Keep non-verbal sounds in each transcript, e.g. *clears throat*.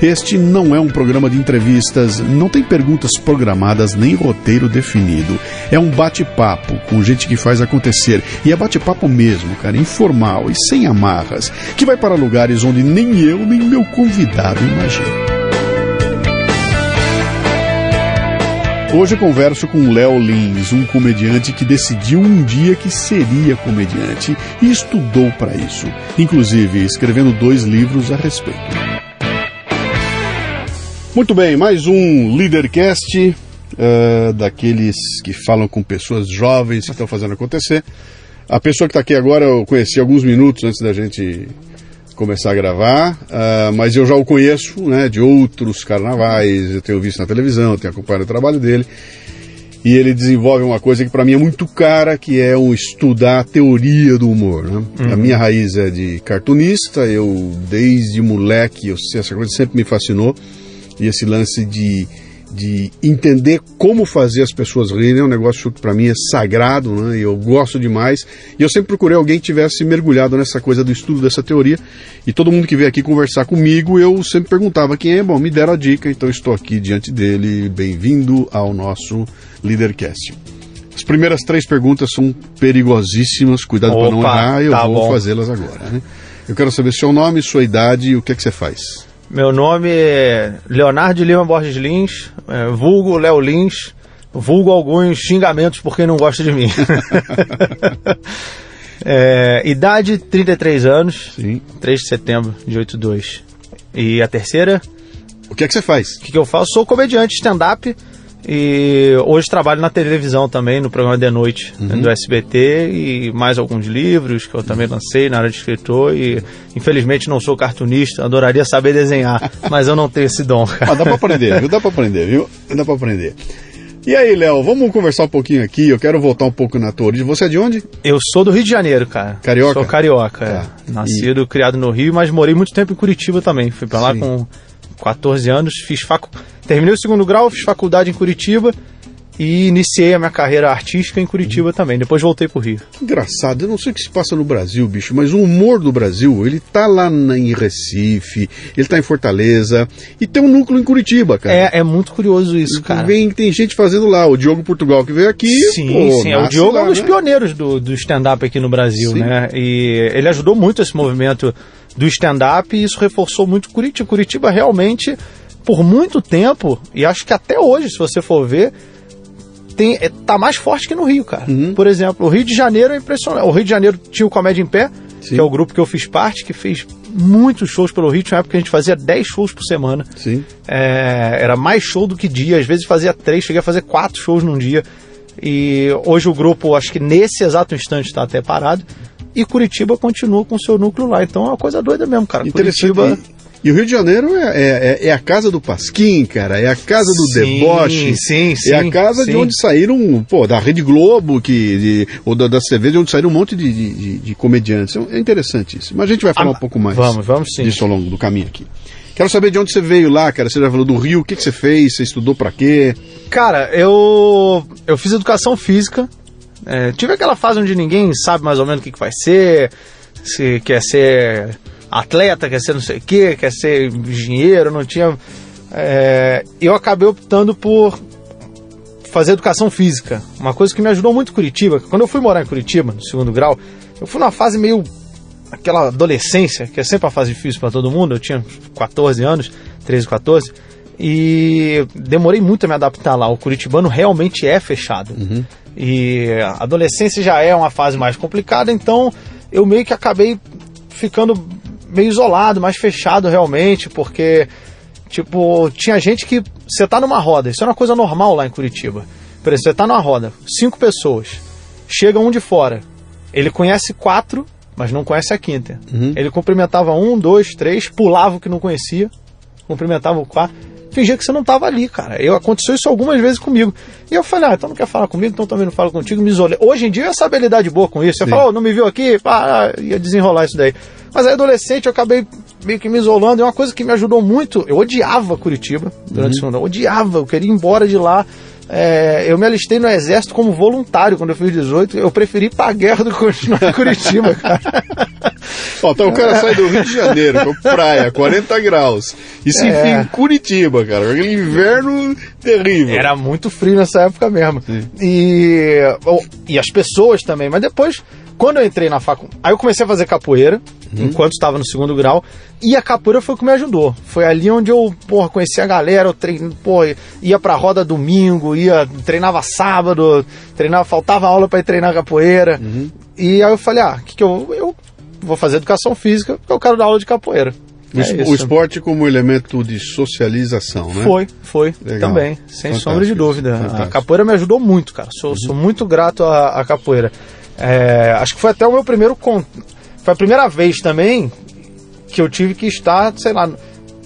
Este não é um programa de entrevistas, não tem perguntas programadas nem roteiro definido. É um bate-papo com gente que faz acontecer. E é bate-papo mesmo, cara, informal e sem amarras, que vai para lugares onde nem eu nem meu convidado imaginam. Hoje eu converso com Léo Lins, um comediante que decidiu um dia que seria comediante e estudou para isso, inclusive escrevendo dois livros a respeito. Muito bem, mais um Leadercast, uh, daqueles que falam com pessoas jovens que estão fazendo acontecer. A pessoa que está aqui agora eu conheci alguns minutos antes da gente começar a gravar, uh, mas eu já o conheço né, de outros carnavais, eu tenho visto na televisão, tenho acompanhado o trabalho dele. E ele desenvolve uma coisa que para mim é muito cara, que é um estudar a teoria do humor. Né? Uhum. A minha raiz é de cartunista, eu desde moleque, eu sei, essa coisa sempre me fascinou. E esse lance de de entender como fazer as pessoas rirem é um negócio que para mim é sagrado, né? E eu gosto demais. E eu sempre procurei alguém que tivesse mergulhado nessa coisa do estudo dessa teoria. E todo mundo que veio aqui conversar comigo, eu sempre perguntava quem é. Bom, me deram a dica, então estou aqui diante dele. Bem-vindo ao nosso Leadercast. As primeiras três perguntas são perigosíssimas, cuidado para não errar, eu tá vou fazê-las agora. Né? Eu quero saber seu nome, sua idade e o que é que você faz. Meu nome é Leonardo Lima Borges Lins, é, vulgo Léo Lins, vulgo alguns xingamentos por quem não gosta de mim. *laughs* é, idade 33 anos, Sim. 3 de setembro de 82. E a terceira? O que é que você faz? O que, que eu faço? Sou comediante stand-up e hoje trabalho na televisão também, no programa de noite uhum. do SBT e mais alguns livros que eu também lancei na área de escritor e infelizmente não sou cartunista, adoraria saber desenhar, *laughs* mas eu não tenho esse dom. Ah, dá para aprender, viu? Dá para aprender, viu? Dá para aprender. E aí, Léo, vamos conversar um pouquinho aqui. Eu quero voltar um pouco na tua origem. Você é de onde? Eu sou do Rio de Janeiro, cara. Carioca? Sou carioca, tá. é. Nascido, e... criado no Rio, mas morei muito tempo em Curitiba também. Fui para lá Sim. com 14 anos, fiz facu... terminei o segundo grau, fiz faculdade em Curitiba e iniciei a minha carreira artística em Curitiba também. Depois voltei pro Rio. Que engraçado, eu não sei o que se passa no Brasil, bicho, mas o humor do Brasil, ele tá lá na, em Recife, ele tá em Fortaleza e tem um núcleo em Curitiba, cara. É, é muito curioso isso, cara. Vem, tem gente fazendo lá, o Diogo Portugal que veio aqui. Sim, pô, sim, o Diogo lá, é um dos né? pioneiros do, do stand-up aqui no Brasil, sim. né? E ele ajudou muito esse movimento do stand-up e isso reforçou muito Curitiba. Curitiba realmente, por muito tempo, e acho que até hoje, se você for ver, tem, é, tá mais forte que no Rio, cara. Uhum. Por exemplo, o Rio de Janeiro é impressionante. O Rio de Janeiro tinha o Comédia em Pé, Sim. que é o grupo que eu fiz parte, que fez muitos shows pelo Rio. Tinha uma época que a gente fazia 10 shows por semana. Sim. É, era mais show do que dia. Às vezes fazia 3, cheguei a fazer 4 shows num dia. E hoje o grupo, acho que nesse exato instante, está até parado e Curitiba continua com seu núcleo lá. Então é uma coisa doida mesmo, cara. Curitiba. E o Rio de Janeiro é, é, é, é, a casa do Pasquim, cara, é a casa do sim, deboche. Sim, sim. É a casa sim. de onde saíram, pô, da Rede Globo, que, de, ou da, da TV, de onde saíram um monte de, de, de, comediantes. É interessante isso. Mas a gente vai falar ah, um pouco mais vamos, vamos, sim. disso ao longo do caminho aqui. Quero saber de onde você veio lá, cara. Você já falou do Rio, o que, que você fez? Você estudou para quê? Cara, eu, eu fiz educação física é, tive aquela fase onde ninguém sabe mais ou menos o que, que vai ser, se quer ser atleta, quer ser não sei o que, quer ser engenheiro, não tinha. É, eu acabei optando por fazer educação física, uma coisa que me ajudou muito em Curitiba. Quando eu fui morar em Curitiba, no segundo grau, eu fui numa fase meio aquela adolescência, que é sempre uma fase difícil para todo mundo. Eu tinha 14 anos, 13, 14, e demorei muito a me adaptar lá. O curitibano realmente é fechado. Uhum. E a adolescência já é uma fase mais complicada, então eu meio que acabei ficando meio isolado, mais fechado realmente, porque tipo, tinha gente que você tá numa roda, isso é uma coisa normal lá em Curitiba. Por exemplo, você tá numa roda, cinco pessoas, chega um de fora, ele conhece quatro, mas não conhece a quinta. Uhum. Ele cumprimentava um, dois, três, pulava o que não conhecia, cumprimentava o quatro fingia que você não tava ali, cara. Eu, aconteceu isso algumas vezes comigo. E eu falei, ah, então não quer falar comigo, então também não falo contigo, me isolei. Hoje em dia eu essa habilidade boa com isso. Você fala, oh, não me viu aqui? Ah, ia desenrolar isso daí. Mas aí, adolescente, eu acabei meio que me isolando. E uma coisa que me ajudou muito, eu odiava Curitiba durante uhum. o segundo Eu odiava, eu queria ir embora de lá. É, eu me alistei no exército como voluntário quando eu fiz 18. Eu preferi ir pra guerra do que continuar em Curitiba, cara. *laughs* Ó, então o cara sai do Rio de Janeiro, com praia, 40 graus, e se é. enfia em Curitiba, cara. Aquele inverno terrível. Era muito frio nessa época mesmo. E, e as pessoas também. Mas depois, quando eu entrei na faculdade. Aí eu comecei a fazer capoeira, uhum. enquanto estava no segundo grau. E a capoeira foi o que me ajudou. Foi ali onde eu, porra, conheci a galera, eu treino, porra, ia pra roda domingo, ia, treinava sábado, treinava, faltava aula para ir treinar capoeira. Uhum. E aí eu falei, ah, que, que eu, eu vou fazer educação física, porque eu quero dar aula de capoeira. O, é o esporte como elemento de socialização, né? Foi, foi. Legal. Também, sem Fantástico. sombra de dúvida. Fantástico. A capoeira me ajudou muito, cara. Sou, uhum. sou muito grato à, à capoeira. É, acho que foi até o meu primeiro. Con... Foi a primeira vez também que eu tive que estar, sei lá,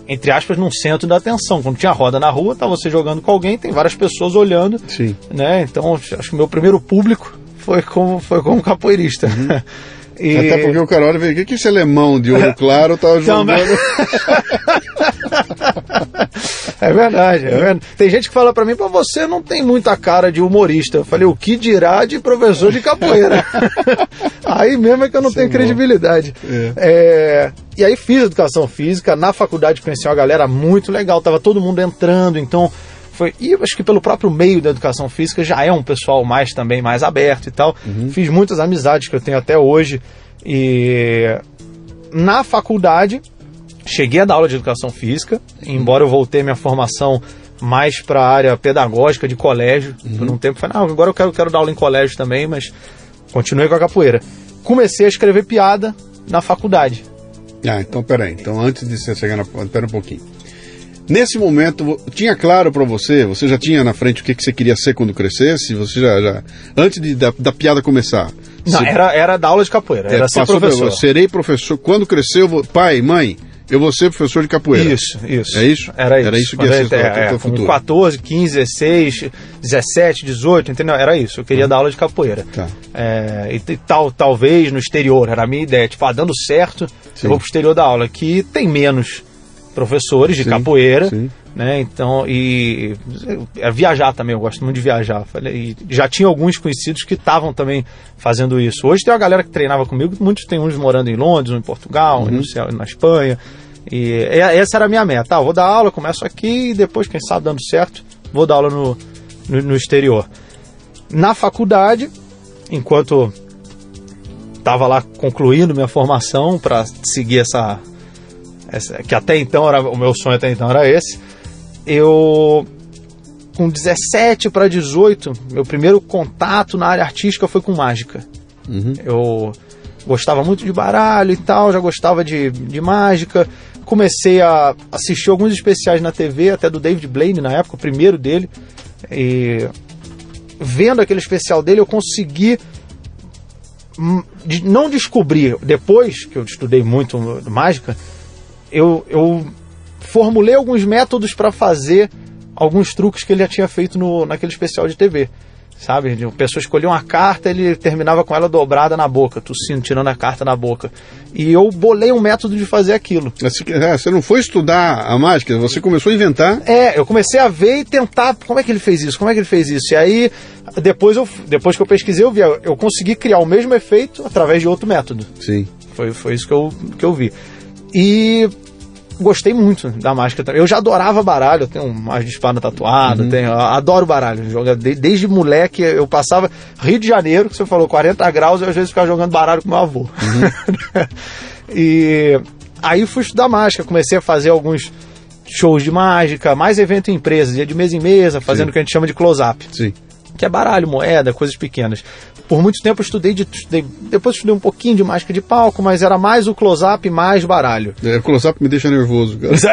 entre aspas, num centro da atenção. Quando tinha roda na rua, tá você jogando com alguém, tem várias pessoas olhando. Sim. Né? Então, acho que o meu primeiro público foi como, foi como capoeirista. Uhum. *laughs* E... Até porque o cara olha e vê, o que, que esse alemão de olho claro tá *laughs* jogando? *laughs* é verdade, é verdade. Tem gente que fala para mim, para você não tem muita cara de humorista. Eu falei, o que dirá de professor de capoeira? *laughs* aí mesmo é que eu não Sim, tenho credibilidade. É. É... E aí fiz educação física, na faculdade conheci uma galera muito legal, tava todo mundo entrando, então foi e acho que pelo próprio meio da educação física já é um pessoal mais também mais aberto e tal. Uhum. Fiz muitas amizades que eu tenho até hoje e na faculdade cheguei a dar aula de educação física, embora eu voltei minha formação mais para a área pedagógica de colégio. Uhum. Por um tempo falei, não, agora eu quero, quero dar aula em colégio também, mas continuei com a capoeira. Comecei a escrever piada na faculdade. Ah, então peraí. Então antes de você chegar na. Pera um pouquinho. Nesse momento, tinha claro para você? Você já tinha na frente o que, que você queria ser quando crescesse? Você já, já antes de, da, da piada começar? Não, você, era, era da aula de capoeira, era é, ser professor. Pra, serei professor. Quando crescer, eu vou, pai, mãe, eu vou ser professor de capoeira. Isso, isso. É isso? Era isso. Era isso que ia ser é, é, futuro. 14, 15, 16, 17, 18, entendeu? Era isso. Eu queria uhum. dar aula de capoeira. Tá. É, e, e, tal, talvez no exterior, era a minha ideia. Tipo, ah, dando certo, Sim. eu vou pro exterior da aula. Que tem menos professores de sim, capoeira. Sim. Né? Então, e é viajar também, eu gosto muito de viajar. E já tinha alguns conhecidos que estavam também fazendo isso. Hoje tem uma galera que treinava comigo, muitos tem uns morando em Londres, em Portugal, uhum. na Espanha. E essa era a minha meta. Ah, vou dar aula, começo aqui e depois, quem sabe, dando certo, vou dar aula no, no, no exterior. Na faculdade, enquanto estava lá concluindo minha formação para seguir essa, que até então era o meu sonho até então era esse eu com 17 para 18, meu primeiro contato na área artística foi com mágica. Uhum. Eu gostava muito de baralho e tal, já gostava de, de mágica. Comecei a assistir alguns especiais na TV, até do David Blaine na época, o primeiro dele. E vendo aquele especial dele, eu consegui hum, não descobrir, depois que eu estudei muito mágica, eu, eu formulei alguns métodos para fazer alguns truques que ele já tinha feito no, naquele especial de TV. Sabe? A pessoa escolhia uma carta, ele terminava com ela dobrada na boca, tossindo, tirando a carta na boca. E eu bolei um método de fazer aquilo. É, você não foi estudar a mágica, você começou a inventar? É, eu comecei a ver e tentar como é que ele fez isso, como é que ele fez isso. E aí, depois, eu, depois que eu pesquisei, eu vi, eu consegui criar o mesmo efeito através de outro método. Sim. Foi, foi isso que eu, que eu vi. E gostei muito da mágica. Eu já adorava baralho, eu tenho mais de espada tatuada, uhum. tenho, adoro baralho. Joga, desde moleque eu passava Rio de Janeiro, que você falou 40 graus, eu às vezes ficava jogando baralho com meu avô. Uhum. *laughs* e aí fui estudar mágica, comecei a fazer alguns shows de mágica, mais evento em empresas, ia de mesa em mesa, fazendo Sim. o que a gente chama de close-up. Sim que é baralho, moeda, coisas pequenas. Por muito tempo eu estudei, de, estudei depois estudei um pouquinho de mágica de palco, mas era mais o close-up, mais baralho. É, o close-up me deixa nervoso, cara. *laughs*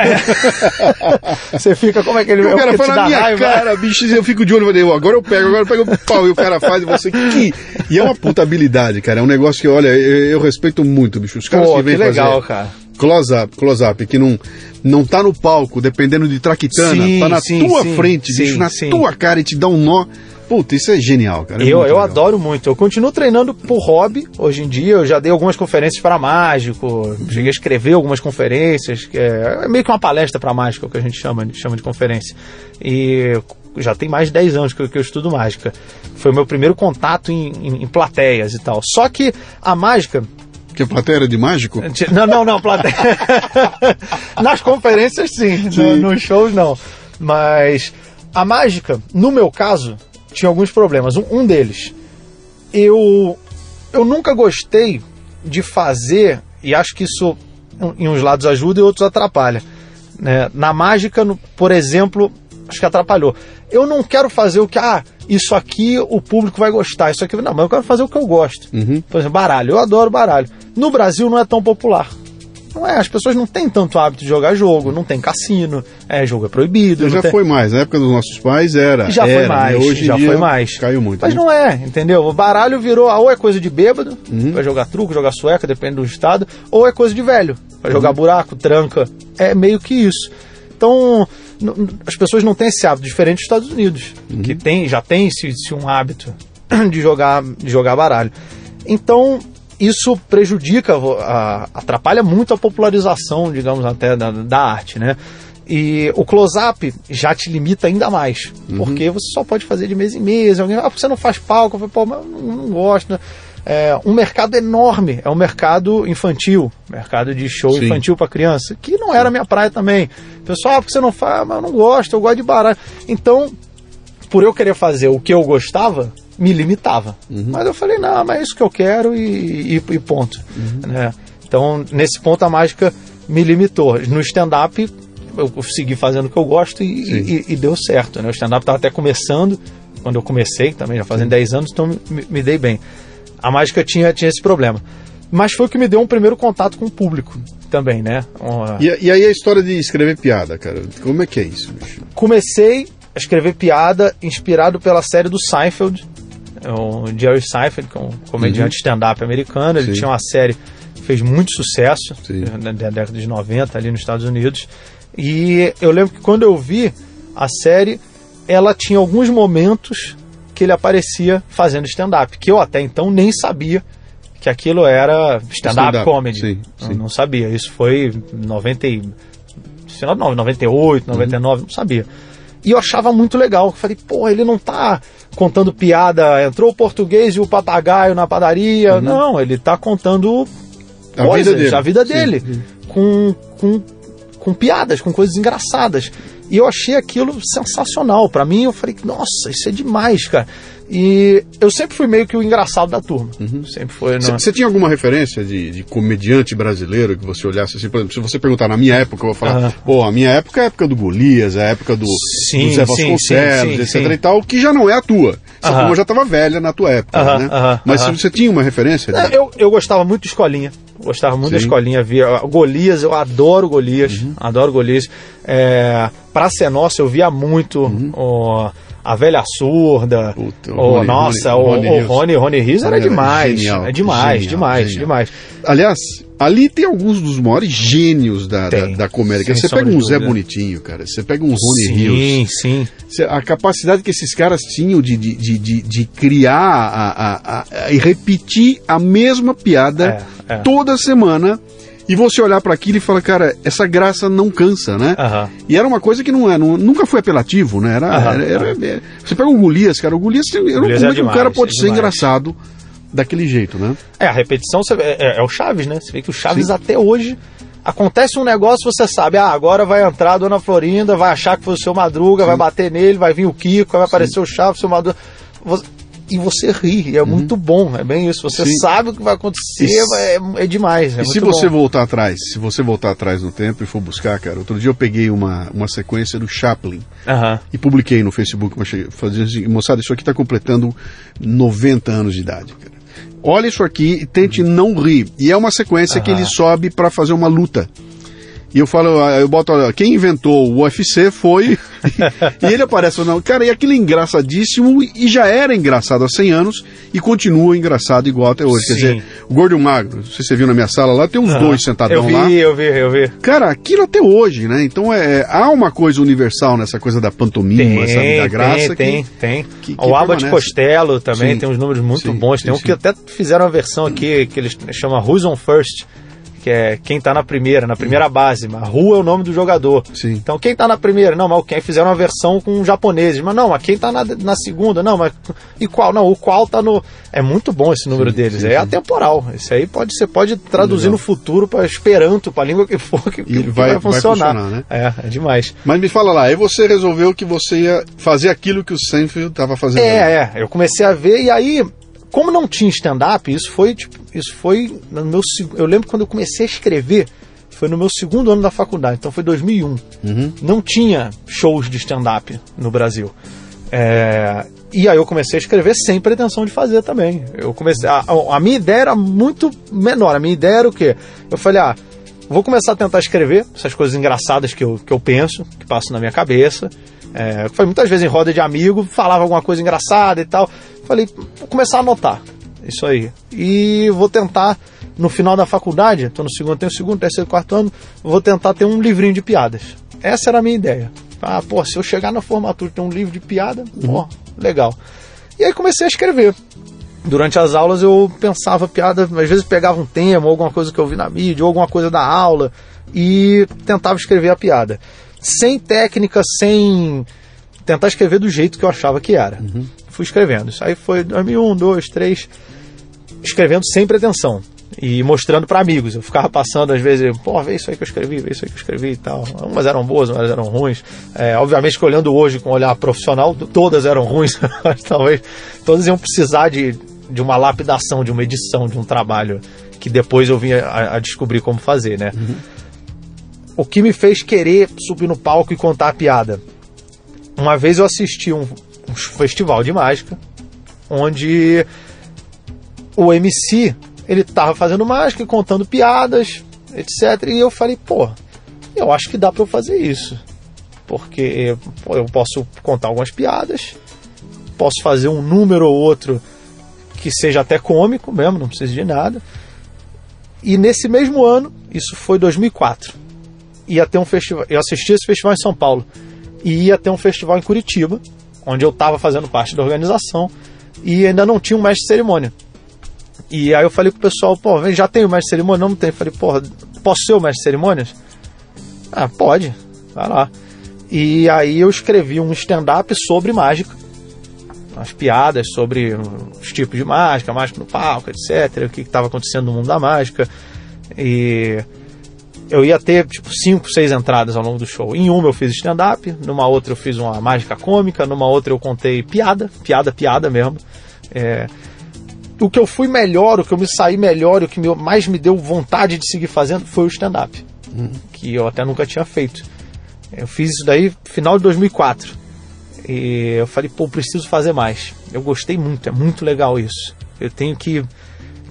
É. Você fica, como é que ele... O cara fala na minha raiva. cara, bicho, eu fico de olho, falei, agora eu pego, agora eu pego o pau, e o cara faz, e você, que... E é uma puta habilidade, cara, é um negócio que, olha, eu, eu respeito muito, bicho. Os caras Pô, que vêm que legal, fazer... cara close-up, close-up, que não, não tá no palco, dependendo de traquitana, Sim, tá na sim, tua sim, frente, bicho, na tua cara e te dá um nó. Puta, isso é genial, cara. é Eu, eu legal. adoro muito. Eu continuo treinando por hobby. Hoje em dia, eu já dei algumas conferências para mágico. Cheguei a escrever algumas conferências. Que é, é meio que uma palestra para mágico, que a gente chama, de- chama de conferência. E já tem mais de 10 anos que eu, que eu estudo mágica. Foi o meu primeiro contato em, em- em plateias e tal. Só que a mágica Que a plateia era de mágico? não, não, não, plateia. *laughs* Nas conferências, sim. No- Sim. nos shows, não. Mas a mágica, no meu caso, tinha alguns problemas. Um, um deles, eu, eu nunca gostei de fazer, e acho que isso em uns lados ajuda e outros atrapalha. né? Na mágica, no- por exemplo, acho que atrapalhou. Eu não quero fazer o que, ah, isso aqui o público vai gostar, isso aqui. Não, mas eu quero fazer o que eu gosto. Uhum. Por exemplo, baralho. Eu adoro baralho. No Brasil não é tão popular. Não é, as pessoas não têm tanto hábito de jogar jogo, não tem cassino, é, jogo é proibido. Já tem- foi mais, na época dos nossos pais era. já era, foi né? mais, Hoje já foi mais. Caiu muito. Mas né? não é, entendeu? O baralho virou, ou é coisa de bêbado, Uhum. vai jogar truco, jogar sueca, depende do estado, ou é coisa de velho, vai jogar buraco, tranca. É meio que isso. Então, as pessoas não têm esse hábito, diferente dos Estados Unidos, que tem, já tem esse, esse um hábito *clears throat* de jogar, de jogar baralho. Então, isso prejudica, a- atrapalha muito a popularização, digamos, até da, da arte, né? E o close-up já te limita ainda mais, porque você só pode fazer de mês em mês. Alguém, ah, você não faz palco? Eu falei, pô, mas eu não, não gosto, né? É um mercado enorme, é um mercado infantil, mercado de show Sim. infantil para criança, que não era minha praia também. Pessoal, ah, por que você não faz? Mas eu não gosto, eu gosto de baralho. Então, por eu querer fazer o que eu gostava, me limitava. Mas eu falei, não, mas é isso que eu quero e, e- e ponto. Né? Então, nesse ponto, a mágica me limitou. No stand-up, eu segui fazendo o que eu gosto e, e- deu certo. Né? O stand-up estava até começando, quando eu comecei, também já fazem 10 anos, então me, me dei bem. A mágica tinha, tinha esse problema. Mas foi o que me deu um primeiro contato com o público também, né? Uma- E, e aí a história de escrever piada, cara. Como é que é isso, bicho? comecei a escrever piada inspirado pela série do Seinfeld. É O Jerry Seinfeld, que é um comediante stand-up americano, ele Sim. tinha uma série que fez muito sucesso Sim. na década de 90 ali nos Estados Unidos. E eu lembro que quando eu vi a série, ela tinha alguns momentos que ele aparecia fazendo stand-up, que eu até então nem sabia que aquilo era stand-up Stand-up, comedy. sim, sim. não sabia. Isso foi em 90 e final de 98, 99, não sabia. E eu achava muito legal. Eu falei, pô, ele não tá contando piada, entrou o português e o papagaio na padaria. Não, ele tá contando A coisas, vida dele. a vida dele. sim. Com, com, com piadas, com coisas engraçadas. E eu achei aquilo sensacional. Pra mim, eu falei, nossa, isso é demais, cara. E eu sempre fui meio que o engraçado da turma. Uhum. Sempre foi. Você tinha alguma referência de, de comediante brasileiro que você olhasse assim? Por exemplo, se você perguntar na minha época, eu vou falar, Aham. pô, a minha época é a época do Golias, é a época do, Sim, do Zé Vasconcelos, sim, sim, etc sim. e tal, que já não é a tua. Essa Aham. turma já estava velha na tua época, né? Mas se você tinha uma referência... É, de- eu, eu gostava muito de escolinha. Gostava muito da escolinha. Via Golias, eu adoro Golias. Uhum. Adoro Golias. É, pra ser nossa, eu via muito o- a velha surda. Puta, o o, Rony- nossa, Rony- o, Rony o. Rony, Rony Rios era demais. genial, é demais, genial, demais, genial. demais. Aliás, ali tem alguns dos maiores gênios da, da, Tem, da comédia. sem Você pega um de Zé dúvida. Bonitinho, cara. Você pega um Rony sim, Rios. sim. Cê- A capacidade que esses caras tinham de, de, de, de, de criar a, a- a- a- e repetir a mesma piada É, é. toda semana e você olhar para aquilo e falar, cara, essa graça não cansa, né? Aham. E era uma coisa que não, é, não- nunca foi apelativo, né? Era, Aham, era- era- é- você pega o Golias, cara, o Golias, eu não Golias como é é que o demais, cara pode é ser demais. engraçado daquele jeito, né? É, a repetição é, é- é o Chaves, né? Você vê que o Chaves Sim. até hoje acontece um negócio, você sabe, ah, agora vai entrar a Dona Florinda, vai achar que foi o seu Madruga, vai bater nele, vai vir o Kiko, vai aparecer o Chaves, o seu Madruga. Você- E você ri, e é muito bom, é bem isso. Você Uhum. Sim. sabe o que vai acontecer, E é, é demais. É e se você bom. voltar atrás, se você voltar atrás no tempo e for buscar, cara, outro dia eu peguei uma, uma sequência do Chaplin Aham. e publiquei no Facebook, mas cheguei- fazendo assim, moçada, isso aqui está completando 90 anos de idade, cara. Olha isso aqui e tente não rir. E é uma sequência que Aham. ele sobe para fazer uma luta. E eu falo, ah, eu boto, olha, quem inventou o UFC foi. *laughs* e ele aparece falando, cara, e aquilo é engraçadíssimo e já era engraçado há 100 anos e continua engraçado igual até hoje. Quer Sim. dizer, o Gordo e o Magro, não sei se você viu na minha sala lá, tem uns Aham. dois sentadão Eu vi, lá. eu vi, eu vi. Cara, aquilo até hoje, né? Então é, há uma coisa universal nessa coisa da pantomima, sabe? Da graça tem, que. tem. que- que o Aba de. Costello também Sim. tem uns números muito Sim, bons. Tem um que até fizeram uma versão aqui que eles chamam Who's on First, que é quem tá na primeira, na primeira base. Mas Who é o nome do jogador. Sim. Então quem tá na primeira? Não, mas quem fizeram uma versão com japoneses. Mas não, mas quem tá na, na segunda? Não, mas e qual? Não, o qual tá no. É muito bom esse número Sim, deles. sim, é sim. atemporal. Isso aí pode, você pode traduzir Legal. no futuro para Esperanto, para língua que for, que, E que vai- vai funcionar. funcionar, né? É, é demais. Mas me fala lá, aí você resolveu que você ia fazer aquilo que o Seinfeld estava fazendo. É, é. Eu comecei a ver e aí, como não tinha stand-up, isso foi tipo, isso foi no meu eu lembro quando eu comecei a escrever, foi no meu segundo ano da faculdade, então foi 2001. Uhum. Não tinha shows de stand-up no Brasil. É, e aí eu comecei a escrever sem pretensão de fazer também. Eu comecei a, a- a minha ideia era muito menor. A minha ideia era o quê? Eu falei, ah, vou começar a tentar escrever essas coisas engraçadas que eu, que eu penso, que passam na minha cabeça. É, foi muitas vezes em roda de amigo, falava alguma coisa engraçada e tal. Falei, vou começar a anotar isso aí. E vou tentar, no final da faculdade, estou no segundo, tenho o segundo, terceiro, quarto ano, vou tentar ter um livrinho de piadas. Essa era a minha ideia. Ah, pô, se eu chegar na formatura e ter um livro de piada, pô, legal. E aí comecei a escrever. Durante as aulas eu pensava piada, às vezes pegava um tema, ou alguma coisa que eu vi na mídia, ou alguma coisa da aula, e tentava escrever a piada. Sem técnica, sem tentar escrever do jeito que eu achava que era. Fui escrevendo. Isso aí foi 2001, 2, 3, escrevendo sem pretensão e mostrando para amigos. Eu ficava passando às vezes, pô, vê isso aí que eu escrevi, vê isso aí que eu escrevi e tal. Umas eram boas, umas eram ruins. É, obviamente que olhando hoje com um olhar profissional, todas eram ruins, *laughs* mas talvez todas iam precisar de, de uma lapidação, de uma edição, de um trabalho que depois eu vim a, a descobrir como fazer, né? O que me fez querer subir no palco e contar a piada? Uma vez eu assisti um, um festival de mágica onde o MC ele tava fazendo mágica, e contando piadas, etc. E eu falei, pô, eu acho que dá para eu fazer isso. Porque eu posso contar algumas piadas, posso fazer um número ou outro que seja até cômico mesmo, não precisa de nada. E nesse mesmo ano, isso foi 2004, ia ter um festival, eu assisti esse festival em São Paulo, e ia ter um festival em Curitiba, onde eu estava fazendo parte da organização, e ainda não tinha um mestre de cerimônia. E aí eu falei pro pessoal, pô, já tem o mestre de cerimônia? Não, não tem. Eu falei, porra, posso ser o mestre de cerimônias? Ah, pode, vai lá. E aí eu escrevi um stand-up sobre mágica. As piadas sobre os tipos de mágica, mágica no palco, etc. O que estava acontecendo no mundo da mágica. E eu ia ter tipo cinco, seis entradas ao longo do show. Em uma eu fiz stand-up, numa outra eu fiz uma mágica cômica, numa outra eu contei piada, piada, piada mesmo. É, o que eu fui melhor, o que eu me saí melhor, o que mais me deu vontade de seguir fazendo foi o stand-up, que eu até nunca tinha feito. Eu fiz isso daí final de 2004. E eu falei, pô, preciso fazer mais. Eu gostei muito, é muito legal isso. Eu tenho que.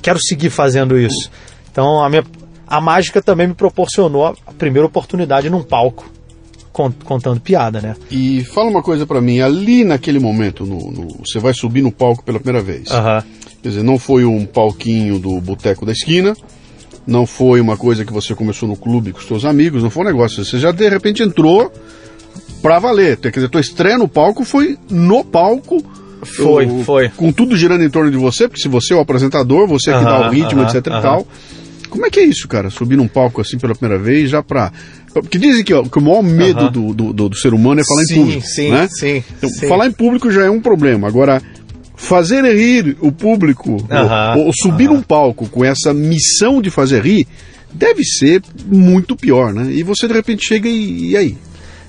Quero seguir fazendo isso. Então a minha. A mágica também me proporcionou a primeira oportunidade num palco, con- contando piada, né? E fala uma coisa pra mim, ali naquele momento, no, no- você vai subir no palco pela primeira vez. Aham. Quer dizer, não foi um palquinho do boteco da esquina, não foi uma coisa que você começou no clube com os seus amigos, não foi um negócio. Você já de repente entrou pra valer. Quer dizer, tua estreia no palco foi no palco. Foi, o- foi. Com tudo girando em torno de você, porque se você é o apresentador, você é que dá o ritmo, aham, etc e tal. Como é que é isso, cara? Subir num palco assim pela primeira vez, já pra. Porque dizem que, ó, que o maior medo Aham. do, do, do- do ser humano é falar Sim, em público. sim, né? sim, Então, sim. falar em público já é um problema. Agora, fazer rir o público, Aham, ou, ou subir num palco com essa missão de fazer rir, deve ser muito pior, né? E você de repente chega e, e aí?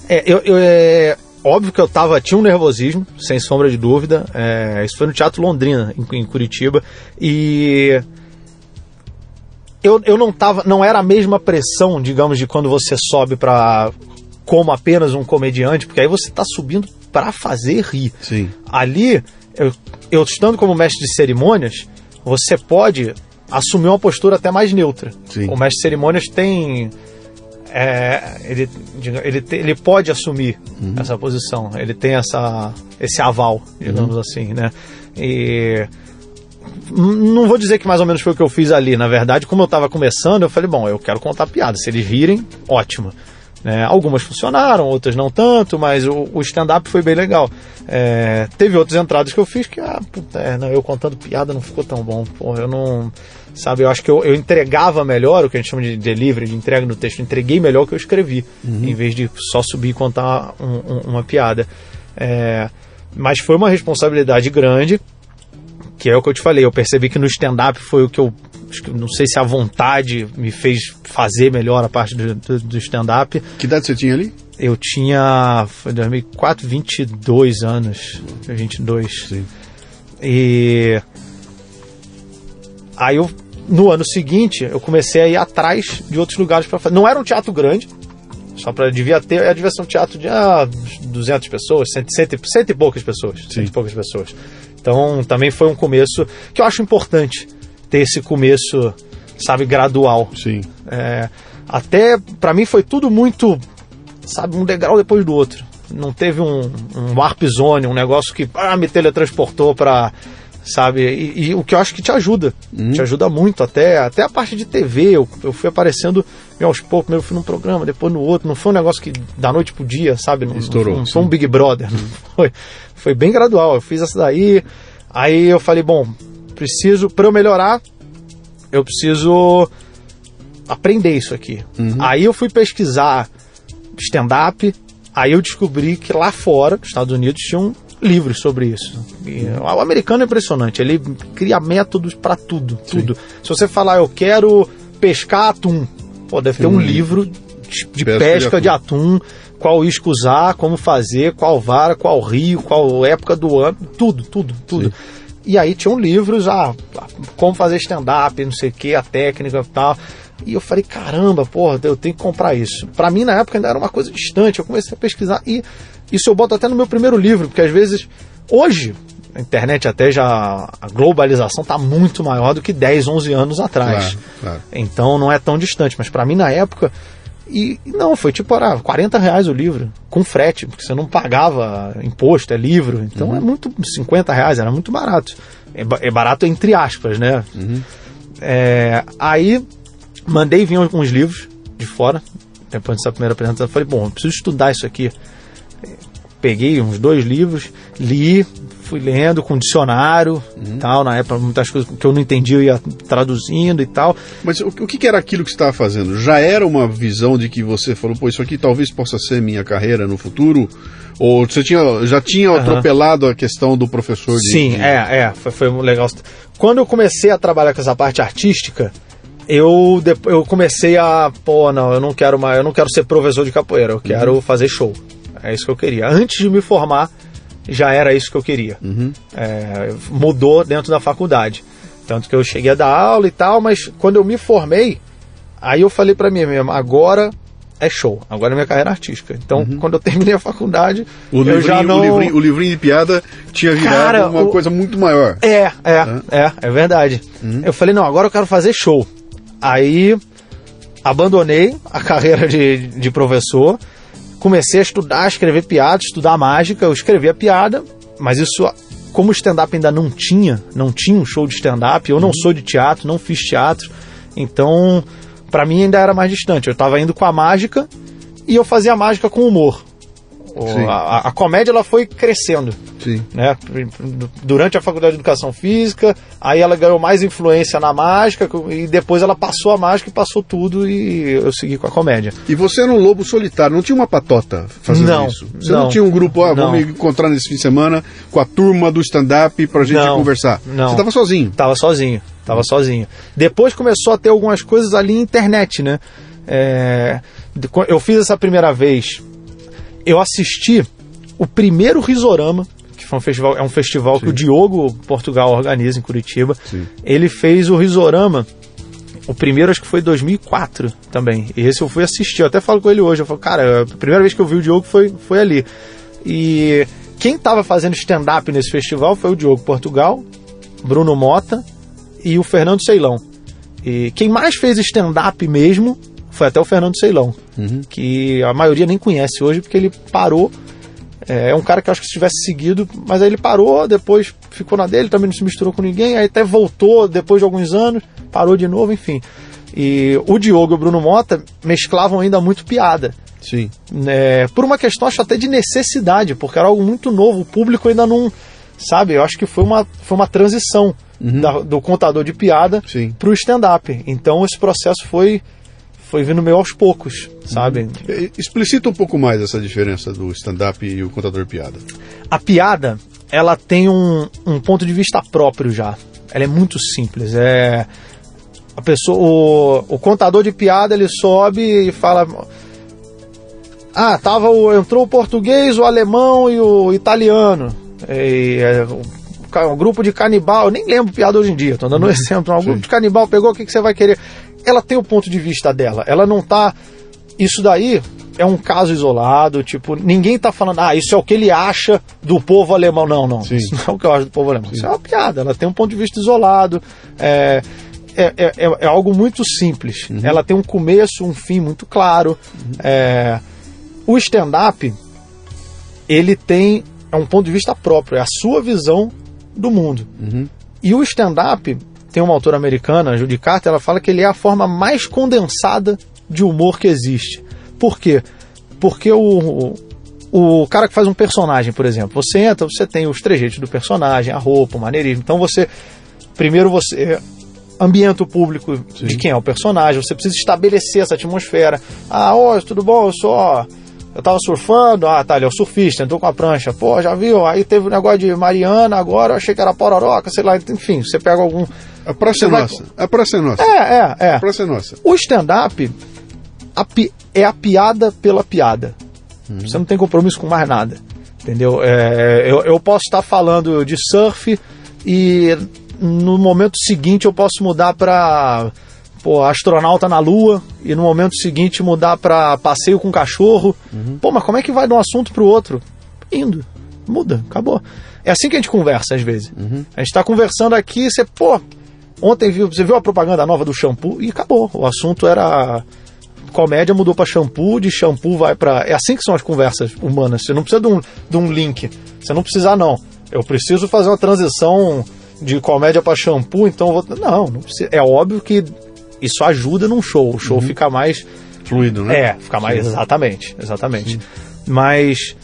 É, eu, eu- é óbvio que eu tava, tinha um nervosismo, sem sombra de dúvida. É, isso foi no Teatro Londrina, em, em Curitiba. E eu, eu não tava, não era a mesma pressão, digamos, de quando você sobe para como apenas um comediante, porque aí você tá subindo para fazer rir. Sim. Ali, eu, eu estando como mestre de cerimônias, você pode assumir uma postura até mais neutra. Sim. O mestre de cerimônias tem é, ele, ele, ele pode assumir essa posição, ele tem essa, esse aval, digamos assim, né? E não vou dizer que mais ou menos foi o que eu fiz ali, na verdade, como eu estava começando, eu falei, bom, eu quero contar piada, se eles rirem, ótimo. né? algumas funcionaram, outras não tanto, mas o, o stand-up foi bem legal. É, teve outras entradas que eu fiz que, ah, puta, é, não, eu contando piada não ficou tão bom. Porra, eu não. Sabe, eu acho que eu, eu entregava melhor o que a gente chama de delivery, de entrega no texto. Entreguei melhor o que eu escrevi, em vez de só subir e contar um- um- uma piada. É, mas foi uma responsabilidade grande, que é o que eu te falei. Eu percebi que no stand-up foi o que eu. Não sei se a vontade me fez fazer melhor a parte do, do, do stand-up. Que idade você tinha ali? Eu tinha. Foi 2004, 22 anos. 22. Sim. E. Aí eu. No ano seguinte, eu comecei a ir atrás de outros lugares para fazer. Não era um teatro grande, só para devia ter. É, devia ser um teatro de ah, 200 pessoas, cento, cento, cento e poucas pessoas. Cento e poucas pessoas. Então também foi um começo que eu acho importante ter esse começo, sabe, gradual. Sim. É, até para mim foi tudo muito, sabe, um degrau depois do outro. Não teve um, um warp zone, um negócio que ah, me teletransportou para, sabe? E, e o que eu acho que te ajuda, te ajuda muito até até a parte de TV. Eu, eu fui aparecendo meio aos poucos, primeiro eu fui num programa, depois no outro. Não foi um negócio que da noite pro dia, sabe? Não, Estourou, não, não foi um. Big Brother, não foi. Foi bem gradual. Eu fiz essa daí, aí eu falei, bom, preciso para eu melhorar, eu preciso aprender isso aqui. Aí eu fui pesquisar stand-up, aí eu descobri que lá fora, nos Estados Unidos, tinham livros sobre isso. E, o americano é impressionante, ele cria métodos para tudo, tudo. Se você falar, eu quero pescar atum, pô, deve ter um um livro de, de Pesca de pesca de atum, qual isco usar, como fazer, qual vara, qual rio, qual época do ano, tudo, tudo, tudo. E aí tinham livros, ah, como fazer stand-up, não sei o que, a técnica e tal. E eu falei, caramba, porra, eu tenho que comprar isso. Pra mim, na época, ainda era uma coisa distante. Eu comecei a pesquisar e isso eu boto até no meu primeiro livro, porque às vezes, hoje, a internet até já, a globalização tá muito maior do que 10, 11 anos atrás. Claro, claro. Então não é tão distante, mas pra mim na época. E não, foi tipo, era 40 reais o livro, com frete, porque você não pagava imposto, é livro. Então é muito. 50 reais, era muito barato. É, é barato entre aspas, né? É, aí mandei vir alguns livros de fora, depois dessa primeira apresentação. Falei, bom, eu preciso estudar isso aqui. Peguei uns dois livros, li, fui lendo com dicionário e tal. Na época, muitas coisas que eu não entendia, eu ia traduzindo e tal. Mas o, o que que era aquilo que você estava fazendo? Já era uma visão de que você falou, pô, isso aqui talvez possa ser minha carreira no futuro? Ou você tinha, já tinha atropelado a questão do professor de. Sim, de- é, é, foi, foi legal. Quando eu comecei a trabalhar com essa parte artística, eu, eu comecei a, pô, não, eu não quero mais, eu não quero ser professor de capoeira, eu quero fazer show. É isso que eu queria. Antes de me formar, já era isso que eu queria. É, mudou dentro da faculdade. Tanto que eu cheguei a dar aula e tal, mas quando eu me formei, aí eu falei pra mim mesmo, agora é show, agora é minha carreira artística. Então, quando eu terminei a faculdade, O eu livrinho, já não... o, livrinho, o livrinho de piada tinha virado Cara, uma o- coisa muito maior. É, é, é, é verdade. Eu falei, não, agora eu quero fazer show. Aí abandonei a *laughs* carreira de, de professor, comecei a estudar, a escrever piada, estudar mágica, eu escrevia piada, mas isso, como o stand-up ainda não tinha, não tinha um show de stand-up, eu não sou de teatro, não fiz teatro, então pra mim ainda era mais distante. Eu tava indo com a mágica e eu fazia a mágica com humor. A, a comédia ela foi crescendo Sim. né? Durante a faculdade de educação física, aí ela ganhou mais influência na mágica e depois ela passou a mágica e passou tudo e eu segui com a comédia. E você era um lobo solitário, não tinha uma patota fazendo Não, isso? Você não, não. tinha um grupo, ah, vamos me encontrar nesse fim de semana com a turma do stand-up pra gente Não, conversar. não. Você estava sozinho. Tava sozinho, tava sozinho. Depois começou a ter algumas coisas ali na internet, né? É, eu fiz essa primeira vez, eu assisti o primeiro Risorama, que foi um festival, é um festival que o Diogo Portugal organiza em Curitiba. Sim. Ele fez o Risorama. O primeiro acho que foi em 2004 também. E esse eu fui assistir. Eu até falo com ele hoje. Eu falo, cara, a primeira vez que eu vi o Diogo foi, foi ali. E quem tava fazendo stand-up nesse festival foi o Diogo Portugal, Bruno Mota e o Fernando Ceilão. E quem mais fez stand-up mesmo foi até o Fernando Ceilão, que a maioria nem conhece hoje porque ele parou. É, é um cara que eu acho que se tivesse seguido, mas aí ele parou, depois ficou na dele, também não se misturou com ninguém, aí até voltou depois de alguns anos, parou de novo, enfim. E o Diogo e o Bruno Mota mesclavam ainda muito piada. Sim. É, por uma questão, acho até de necessidade, porque era algo muito novo, o público ainda não. Sabe, eu acho que foi uma, foi uma transição da- do contador de piada Sim. pro stand-up. Então esse processo foi, foi vindo meio aos poucos, sabe? E- Explicita um pouco mais essa diferença do stand-up e o contador de piada. A piada, ela tem um, um ponto de vista próprio já. Ela é muito simples. É a pessoa, o, o contador de piada, ele sobe e fala: "Ah, tava o, entrou o português, o alemão e o italiano. E, é, um grupo de canibal, eu nem lembro piada hoje em dia, tô dando um exemplo. Um grupo de canibal pegou, o que, que você vai querer? Ela tem o ponto de vista dela. Ela não tá. Isso daí é um caso isolado, tipo, ninguém tá falando, ah, isso é o que ele acha do povo alemão. Não, não. Sim. Isso não é o que eu acho do povo alemão. Isso é uma piada. Ela tem um ponto de vista isolado. É, é, é, é- é algo muito simples. Ela tem um começo, um fim muito claro. É, o stand-up, ele tem é um ponto de vista próprio, é a sua visão do mundo. E o stand-up, tem uma autora americana, Judy Carter, ela fala que ele é a forma mais condensada de humor que existe. Por quê? Porque o, o, o cara que faz um personagem, por exemplo, você entra, você tem os trejeitos do personagem, a roupa, o maneirismo. Então você, primeiro você ambienta o público de quem é o personagem, você precisa estabelecer essa atmosfera. Ah, oi, tudo bom? Eu sou. Eu tava surfando, ah, tá, ele é o surfista, entrou com a prancha, pô, já viu? Aí teve o negócio de Mariana, agora eu achei que era pororoca, sei lá, enfim, você pega algum. A praça é vai- nossa. A praça é nossa. É, é, é. A praça é nossa. O stand-up pi- é a piada pela piada. Você não tem compromisso com mais nada. Entendeu? É, eu, eu posso estar falando de surf e no momento seguinte eu posso mudar para pô, astronauta na lua e no momento seguinte mudar para passeio com cachorro. Pô, mas como é que vai de um assunto para o outro? Indo. Muda, acabou. É assim que a gente conversa às vezes. A gente está conversando aqui, você, pô, ontem viu, você viu a propaganda nova do shampoo e acabou. O assunto era comédia mudou para shampoo, de shampoo vai para. É assim que são as conversas humanas. Você não precisa de um, de um link. Você não precisa, não. Eu preciso fazer uma transição de comédia para shampoo, então eu vou. Não, não precisa. É óbvio que isso ajuda num show. O show fica mais. Fluido, né? É, fica mais. Exatamente, exatamente. Mas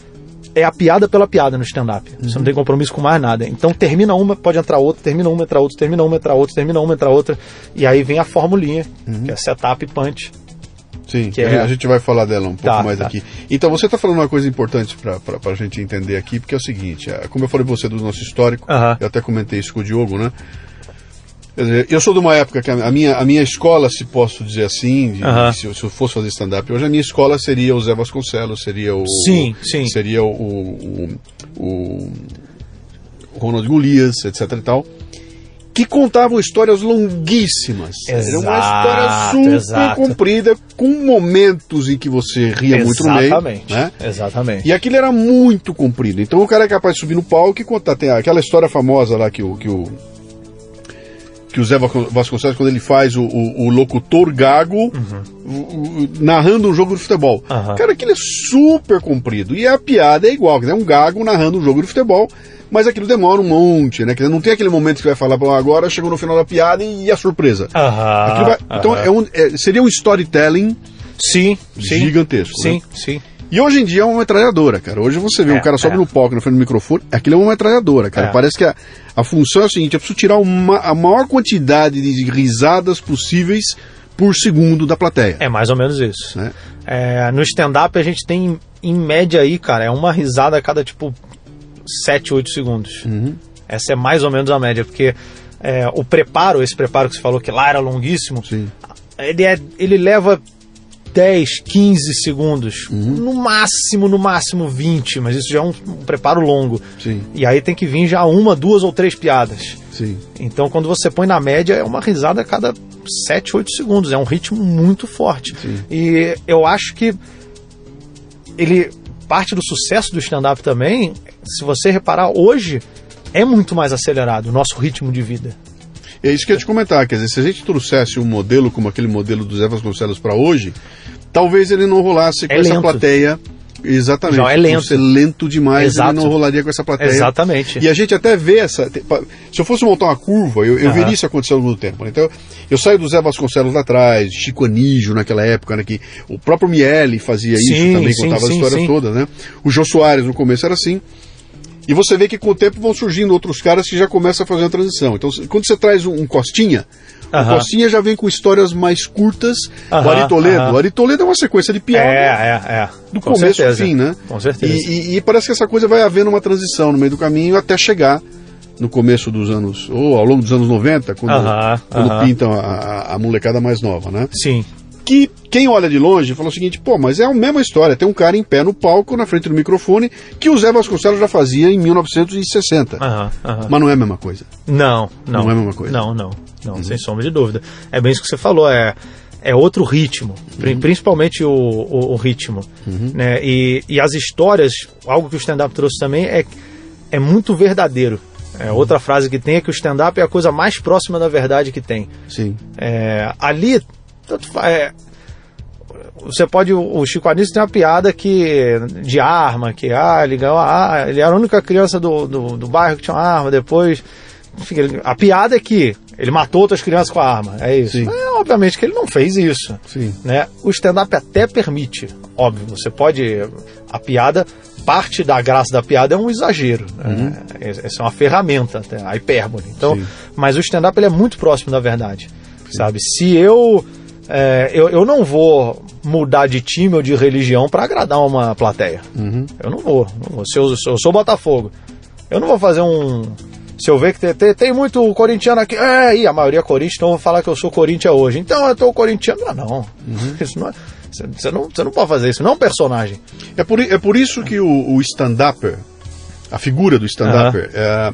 é a piada pela piada no stand-up. Você não tem compromisso com mais nada. Então termina uma, pode entrar outra, termina uma, entra outra, termina uma, entra outra, termina uma, entra outra. E aí vem a formulinha, que é setup e punch. Sim, Que a é- gente- a gente vai falar dela um pouco Tá, mais tá. aqui. Então, você está falando uma coisa importante para a gente entender aqui, porque é o seguinte: é, como eu falei para você do nosso histórico, Aham. eu até comentei isso com o Diogo, né? Quer dizer, eu sou de uma época que a minha, a minha escola, se posso dizer assim, de- Aham. se, eu- se eu fosse fazer stand-up hoje, a minha escola seria o Zé Vasconcelos, seria o. Sim, sim. Seria o. o, o, o Ronald Golias, etc e tal. Que contavam histórias longuíssimas. Era uma história Exato, super exato. comprida, com momentos em que você ria muito no meio. Exatamente. Né? Exatamente. E aquilo era muito comprido. Então o cara é capaz de subir no palco e contar. Tem aquela história famosa lá que o. Que o que o Zé Vascon- Vasconcelos, quando ele faz o, o- o locutor gago o- narrando um jogo de futebol. Uhum. Cara, aquilo é super comprido. E a piada é igual, é um gago narrando um jogo de futebol, mas aquilo demora um monte, né? Não tem aquele momento que vai falar, "Bom, agora chegou no final da piada e, a surpresa. Aquilo vai- então é um- é- seria um storytelling Sim, sim. gigantesco. Sim, né? sim. E hoje em dia é uma metralhadora, cara. Hoje você vê É, um cara sobe é. no palco na frente do microfone, aquilo é uma metralhadora, cara. É. Parece que a, a função é a seguinte: eu preciso tirar uma, a maior quantidade de risadas possíveis por segundo da plateia. É mais ou menos isso. Né? É, no stand-up a gente tem, em média aí, cara, é uma risada a cada tipo 7, 8 segundos. Uhum. Essa é mais ou menos a média, porque é, o preparo, esse preparo que você falou que lá era longuíssimo, Sim. ele, é, ele leva 10, 15 segundos. Uhum. No máximo, no máximo 20, mas isso já é um, um preparo longo. Sim, E aí tem que vir já uma, duas ou três piadas. sim. Então, quando você põe na média, é uma risada a cada 7, 8 segundos. É um ritmo muito forte. Sim. E eu acho que ele parte do sucesso do stand-up também, se você reparar, hoje é muito mais acelerado o nosso ritmo de vida. É isso que eu ia te comentar, quer dizer, se a gente trouxesse um modelo como aquele modelo do Zé Vasconcelos para hoje, talvez ele não rolasse com É essa lento. plateia. Exatamente. Já é lento. Por ser lento demais, Exato. ele não rolaria com essa plateia. Exatamente. E a gente até vê essa. Se eu fosse montar uma curva, eu, eu Aham. veria isso acontecer ao longo do tempo. né? Então, eu, saio do Zé Vasconcelos lá atrás, Chico Anísio naquela época, né, que o próprio Miele fazia isso Sim, também, sim, contava as sim, histórias sim. todas, né? O Jô Soares no começo era assim. E você vê que com o tempo vão surgindo outros caras que já começam a fazer a transição. Então, quando você traz um, um Costinha, o Aham. Costinha já vem com histórias mais curtas. o Aham, Ari Toledo. aham. O Ari Toledo é uma sequência de piada É, é, é. do Com começo certeza. ao fim, né? Com certeza. E, e- e parece que essa coisa vai havendo uma transição no meio do caminho até chegar no começo dos anos, ou ao longo dos anos 90, quando, Aham, quando aham. pintam a, a- a molecada mais nova, né? Sim. Que quem olha de longe fala o seguinte, pô, mas é a mesma história, tem um cara em pé no palco, na frente do microfone, que o Zé Vasconcelos já fazia em 1960. Aham, aham. Mas não é a mesma coisa. Não, não. Não é a mesma coisa. Não, não. Não, sem sombra de dúvida. É bem isso que você falou, é, é outro ritmo. pri- Principalmente o, o, o ritmo. Né? E, e as histórias, algo que o stand-up trouxe também, é, é muito verdadeiro. É, outra frase que tem é que o stand-up é a coisa mais próxima da verdade que tem. Sim. É, ali, é, você pode. O Chico Anísio tem uma piada que de arma, que ah, ele ganhou a ele era a única criança do, do, do bairro que tinha uma arma, depois. Enfim, ele- a piada é que ele matou outras crianças com a arma. É isso. Sim. É, obviamente que ele não fez isso. Sim. Né? O stand-up até permite, óbvio, você pode. A piada, parte da graça da piada é um exagero. Né? Essa é uma ferramenta, a hipérbole. Então, Sim. mas o stand-up é muito próximo da verdade. Sabe? Se eu, é, eu. Eu não vou mudar de time ou de religião para agradar uma plateia. Eu não vou. não vou. Se, eu, se eu sou Botafogo, eu não vou fazer um. Se eu ver que tem, tem, tem muito corintiano aqui, é, e a maioria é Corinthians, então eu vou falar que eu sou Corinthians hoje. Então eu tô corintiano. Não, não. *laughs* Isso não é- você, não, você não pode fazer isso, não é um personagem. É por, é por isso que o, o stand-upper, a figura do stand-upper, é,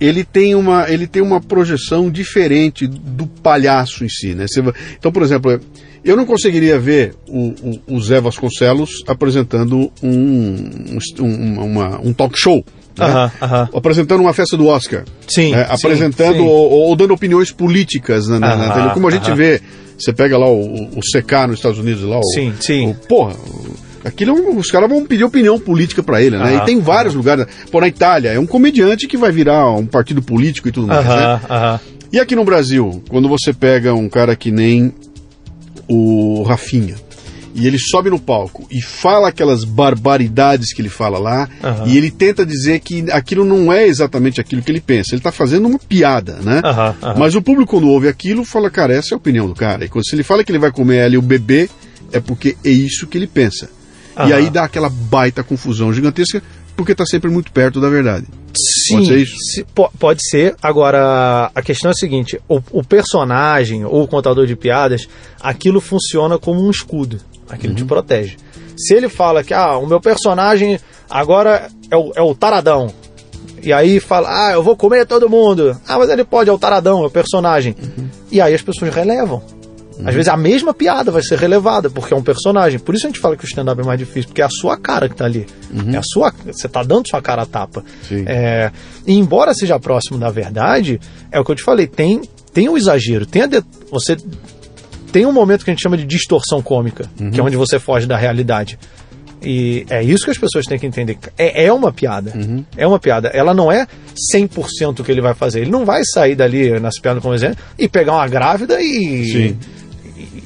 ele, tem uma, ele tem uma projeção diferente do palhaço em si. Né? Você então, por exemplo, eu não conseguiria ver o, o- o Zé Vasconcelos apresentando um, um, uma- um talk show. né? Aham, aham. Apresentando uma festa do Oscar. Sim, né? sim, Apresentando sim. Ou, ou dando opiniões políticas na, na, na Aham, tele. Como a gente vê, você pega lá o, o CK nos Estados Unidos, lá, o, Sim, sim. o- porra, aquilo, é um- os caras vão pedir opinião política pra ele, né? E tem vários lugares. Pô, na Itália, é um comediante que vai virar um partido político e tudo mais, né? E aqui no Brasil, quando você pega um cara que nem o Rafinha, e ele sobe no palco e fala aquelas barbaridades que ele fala lá, e ele tenta dizer que aquilo não é exatamente aquilo que ele pensa. Ele está fazendo uma piada, né? Mas o público, quando ouve aquilo, fala, cara, essa é a opinião do cara. E quando se ele fala que ele vai comer ali o bebê, é porque é isso que ele pensa. E aí dá aquela baita confusão gigantesca, porque está sempre muito perto da verdade. Sim, Pode ser isso? se- po- pode ser. Agora, a questão é a seguinte: o, o personagem ou o contador de piadas, aquilo funciona como um escudo. Aquilo te protege. Se ele fala que ah, o meu personagem agora é o, é o taradão. E aí fala, ah, eu vou comer todo mundo. Ah, mas ele pode, é o taradão, é o personagem. E aí as pessoas relevam. Às vezes a mesma piada vai ser relevada, porque é um personagem. Por isso a gente fala que o stand-up é mais difícil, porque é a sua cara que tá ali. É a sua, você tá dando sua cara a tapa. Sim. É, e embora seja próximo da verdade, é o que eu te falei, tem, tem o exagero, tem a de- você tem um momento que a gente chama de distorção cômica, que é onde você foge da realidade. E é isso que as pessoas têm que entender. É, é uma piada. É uma piada. Ela não é 100% o que ele vai fazer. Ele não vai sair dali, nas piadas como exemplo, e pegar uma grávida e, Sim.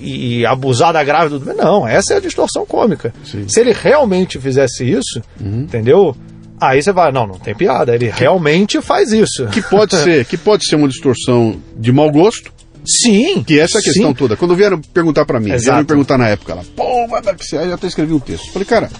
E, e abusar da grávida. do- Não, essa é a distorção cômica. Sim. Se ele realmente fizesse isso, entendeu? Aí você vai, não, não tem piada. Ele realmente faz isso. Que pode ser, que pode ser uma distorção de mau gosto, Sim. que essa é a questão sim. toda. Quando vieram perguntar pra mim, vieram Exato. me perguntar na época lá, pô, que aí eu até escrevi um texto. Falei, cara,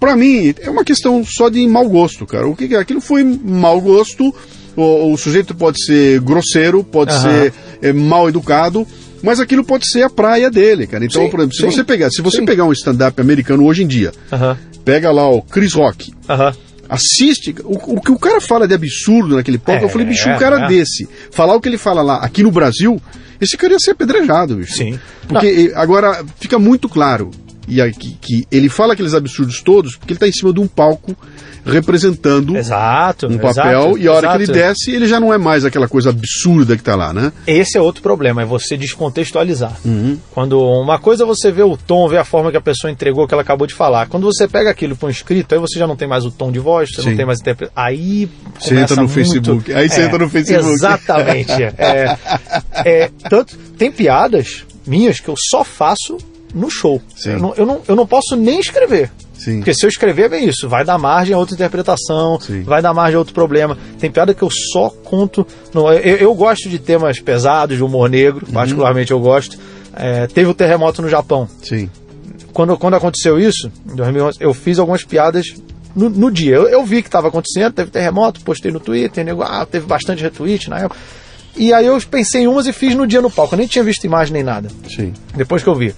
pra mim é uma questão só de mau gosto, cara. O que que é? Aquilo foi mau gosto, o, o sujeito pode ser grosseiro, pode Aham. ser é, mal educado, mas aquilo pode ser a praia dele, cara. Então, Sim, por exemplo, se sim. você pegar, se você Sim. pegar um stand-up americano hoje em dia, Aham. pega lá o Chris Rock, Aham. assiste o, o que o cara fala de absurdo naquele palco. É, eu falei, bicho, um cara é. desse, falar o que ele fala lá aqui no Brasil, esse cara ia ser apedrejado, bicho. Sim. Porque eh, agora fica muito claro e aqui, que ele fala aqueles absurdos todos porque ele está em cima de um palco representando Exato. um papel exato, e a hora exato. que ele desce ele já não é mais aquela coisa absurda que está lá, né? Esse é outro problema, é você descontextualizar. Uhum. Quando uma coisa é você vê o tom, vê a forma que a pessoa entregou, que ela acabou de falar. Quando você pega aquilo para um escrito, aí você já não tem mais o tom de voz, você Sim. não tem mais interpretação. Aí Você entra no muito- Facebook. Aí você É, entra no Facebook. Exatamente. é, *laughs* é, tanto, tem piadas minhas que eu só faço no show. Eu não, eu, não, eu não posso nem escrever. Sim. Porque se eu escrever, vem isso. Vai dar margem a outra interpretação, Sim. vai dar margem a outro problema. Tem piada que eu só conto. No, eu, eu gosto de temas pesados, de humor negro, Uhum. particularmente eu gosto. É, teve o terremoto no Japão. Sim. Quando, quando aconteceu isso, em 2011, eu fiz algumas piadas no, no dia. Eu, eu vi que estava acontecendo, teve terremoto, postei no Twitter, nego, ah, teve bastante retweet na época. E aí eu pensei em umas e fiz no dia no palco. Eu nem tinha visto imagem nem nada Sim. depois que eu vi.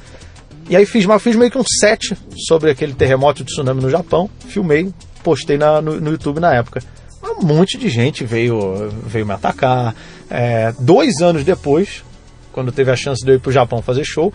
E aí fiz, fiz meio que um set sobre aquele terremoto e tsunami no Japão, filmei, postei na- no, no YouTube na época. Um monte de gente veio, veio me atacar. É, dois anos depois, quando teve a chance de eu ir pro Japão fazer show,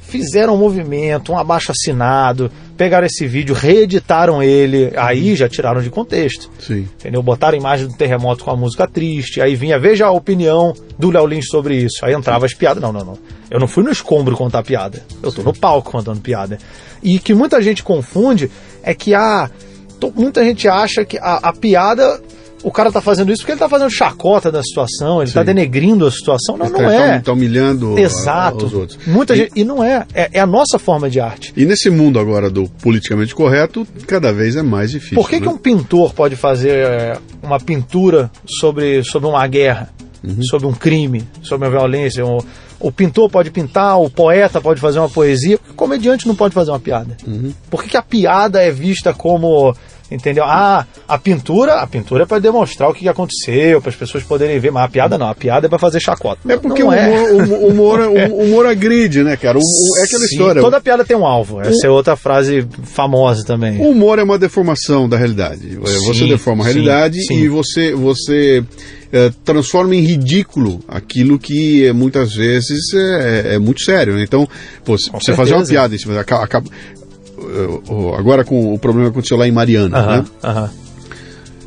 fizeram um movimento, um abaixo assinado, pegaram esse vídeo, reeditaram ele, aí já tiraram de contexto. Sim. Entendeu? Botaram imagem do terremoto com a música triste, aí vinha, veja a opinião do Léo Lins sobre isso. Aí entrava as piadas. Não, não, não. Eu não fui no escombro contar piada. Eu tô no palco contando piada. E que muita gente confunde é que ah, to- muita gente acha que a, a piada. O cara tá fazendo isso porque ele tá fazendo chacota da situação, ele tá Sim. denegrindo a situação. Não, não Tá- é. Tá, tá humilhando a- Exato. os outros. Muita E- gente. E não é. é. é a nossa forma de arte. E nesse mundo agora do politicamente correto, cada vez é mais difícil. Por que, né? que um pintor pode fazer é, uma pintura sobre, sobre uma guerra, Uhum. sobre um crime, sobre uma violência? O, o pintor pode pintar, o poeta pode fazer uma poesia, o comediante não pode fazer uma piada. Uhum. Por que, que a piada é vista como. Entendeu? Ah, a pintura, a pintura é para demonstrar o que aconteceu, para as pessoas poderem ver, mas a piada não, a piada é para fazer chacota. É porque Não o humor, o humor, *laughs* o humor agride, né, cara? O- o- é aquela Sim, história. Toda piada tem um alvo. Essa é outra frase famosa também. O humor é uma deformação da realidade. É, você Sim, deforma a sim, realidade sim. e você, você é, transforma em ridículo aquilo que é, muitas vezes é, é muito sério. né? Então, pô, você fazer uma certeza. piada cima, acaba, acaba- agora com o problema que aconteceu lá em Mariana, né?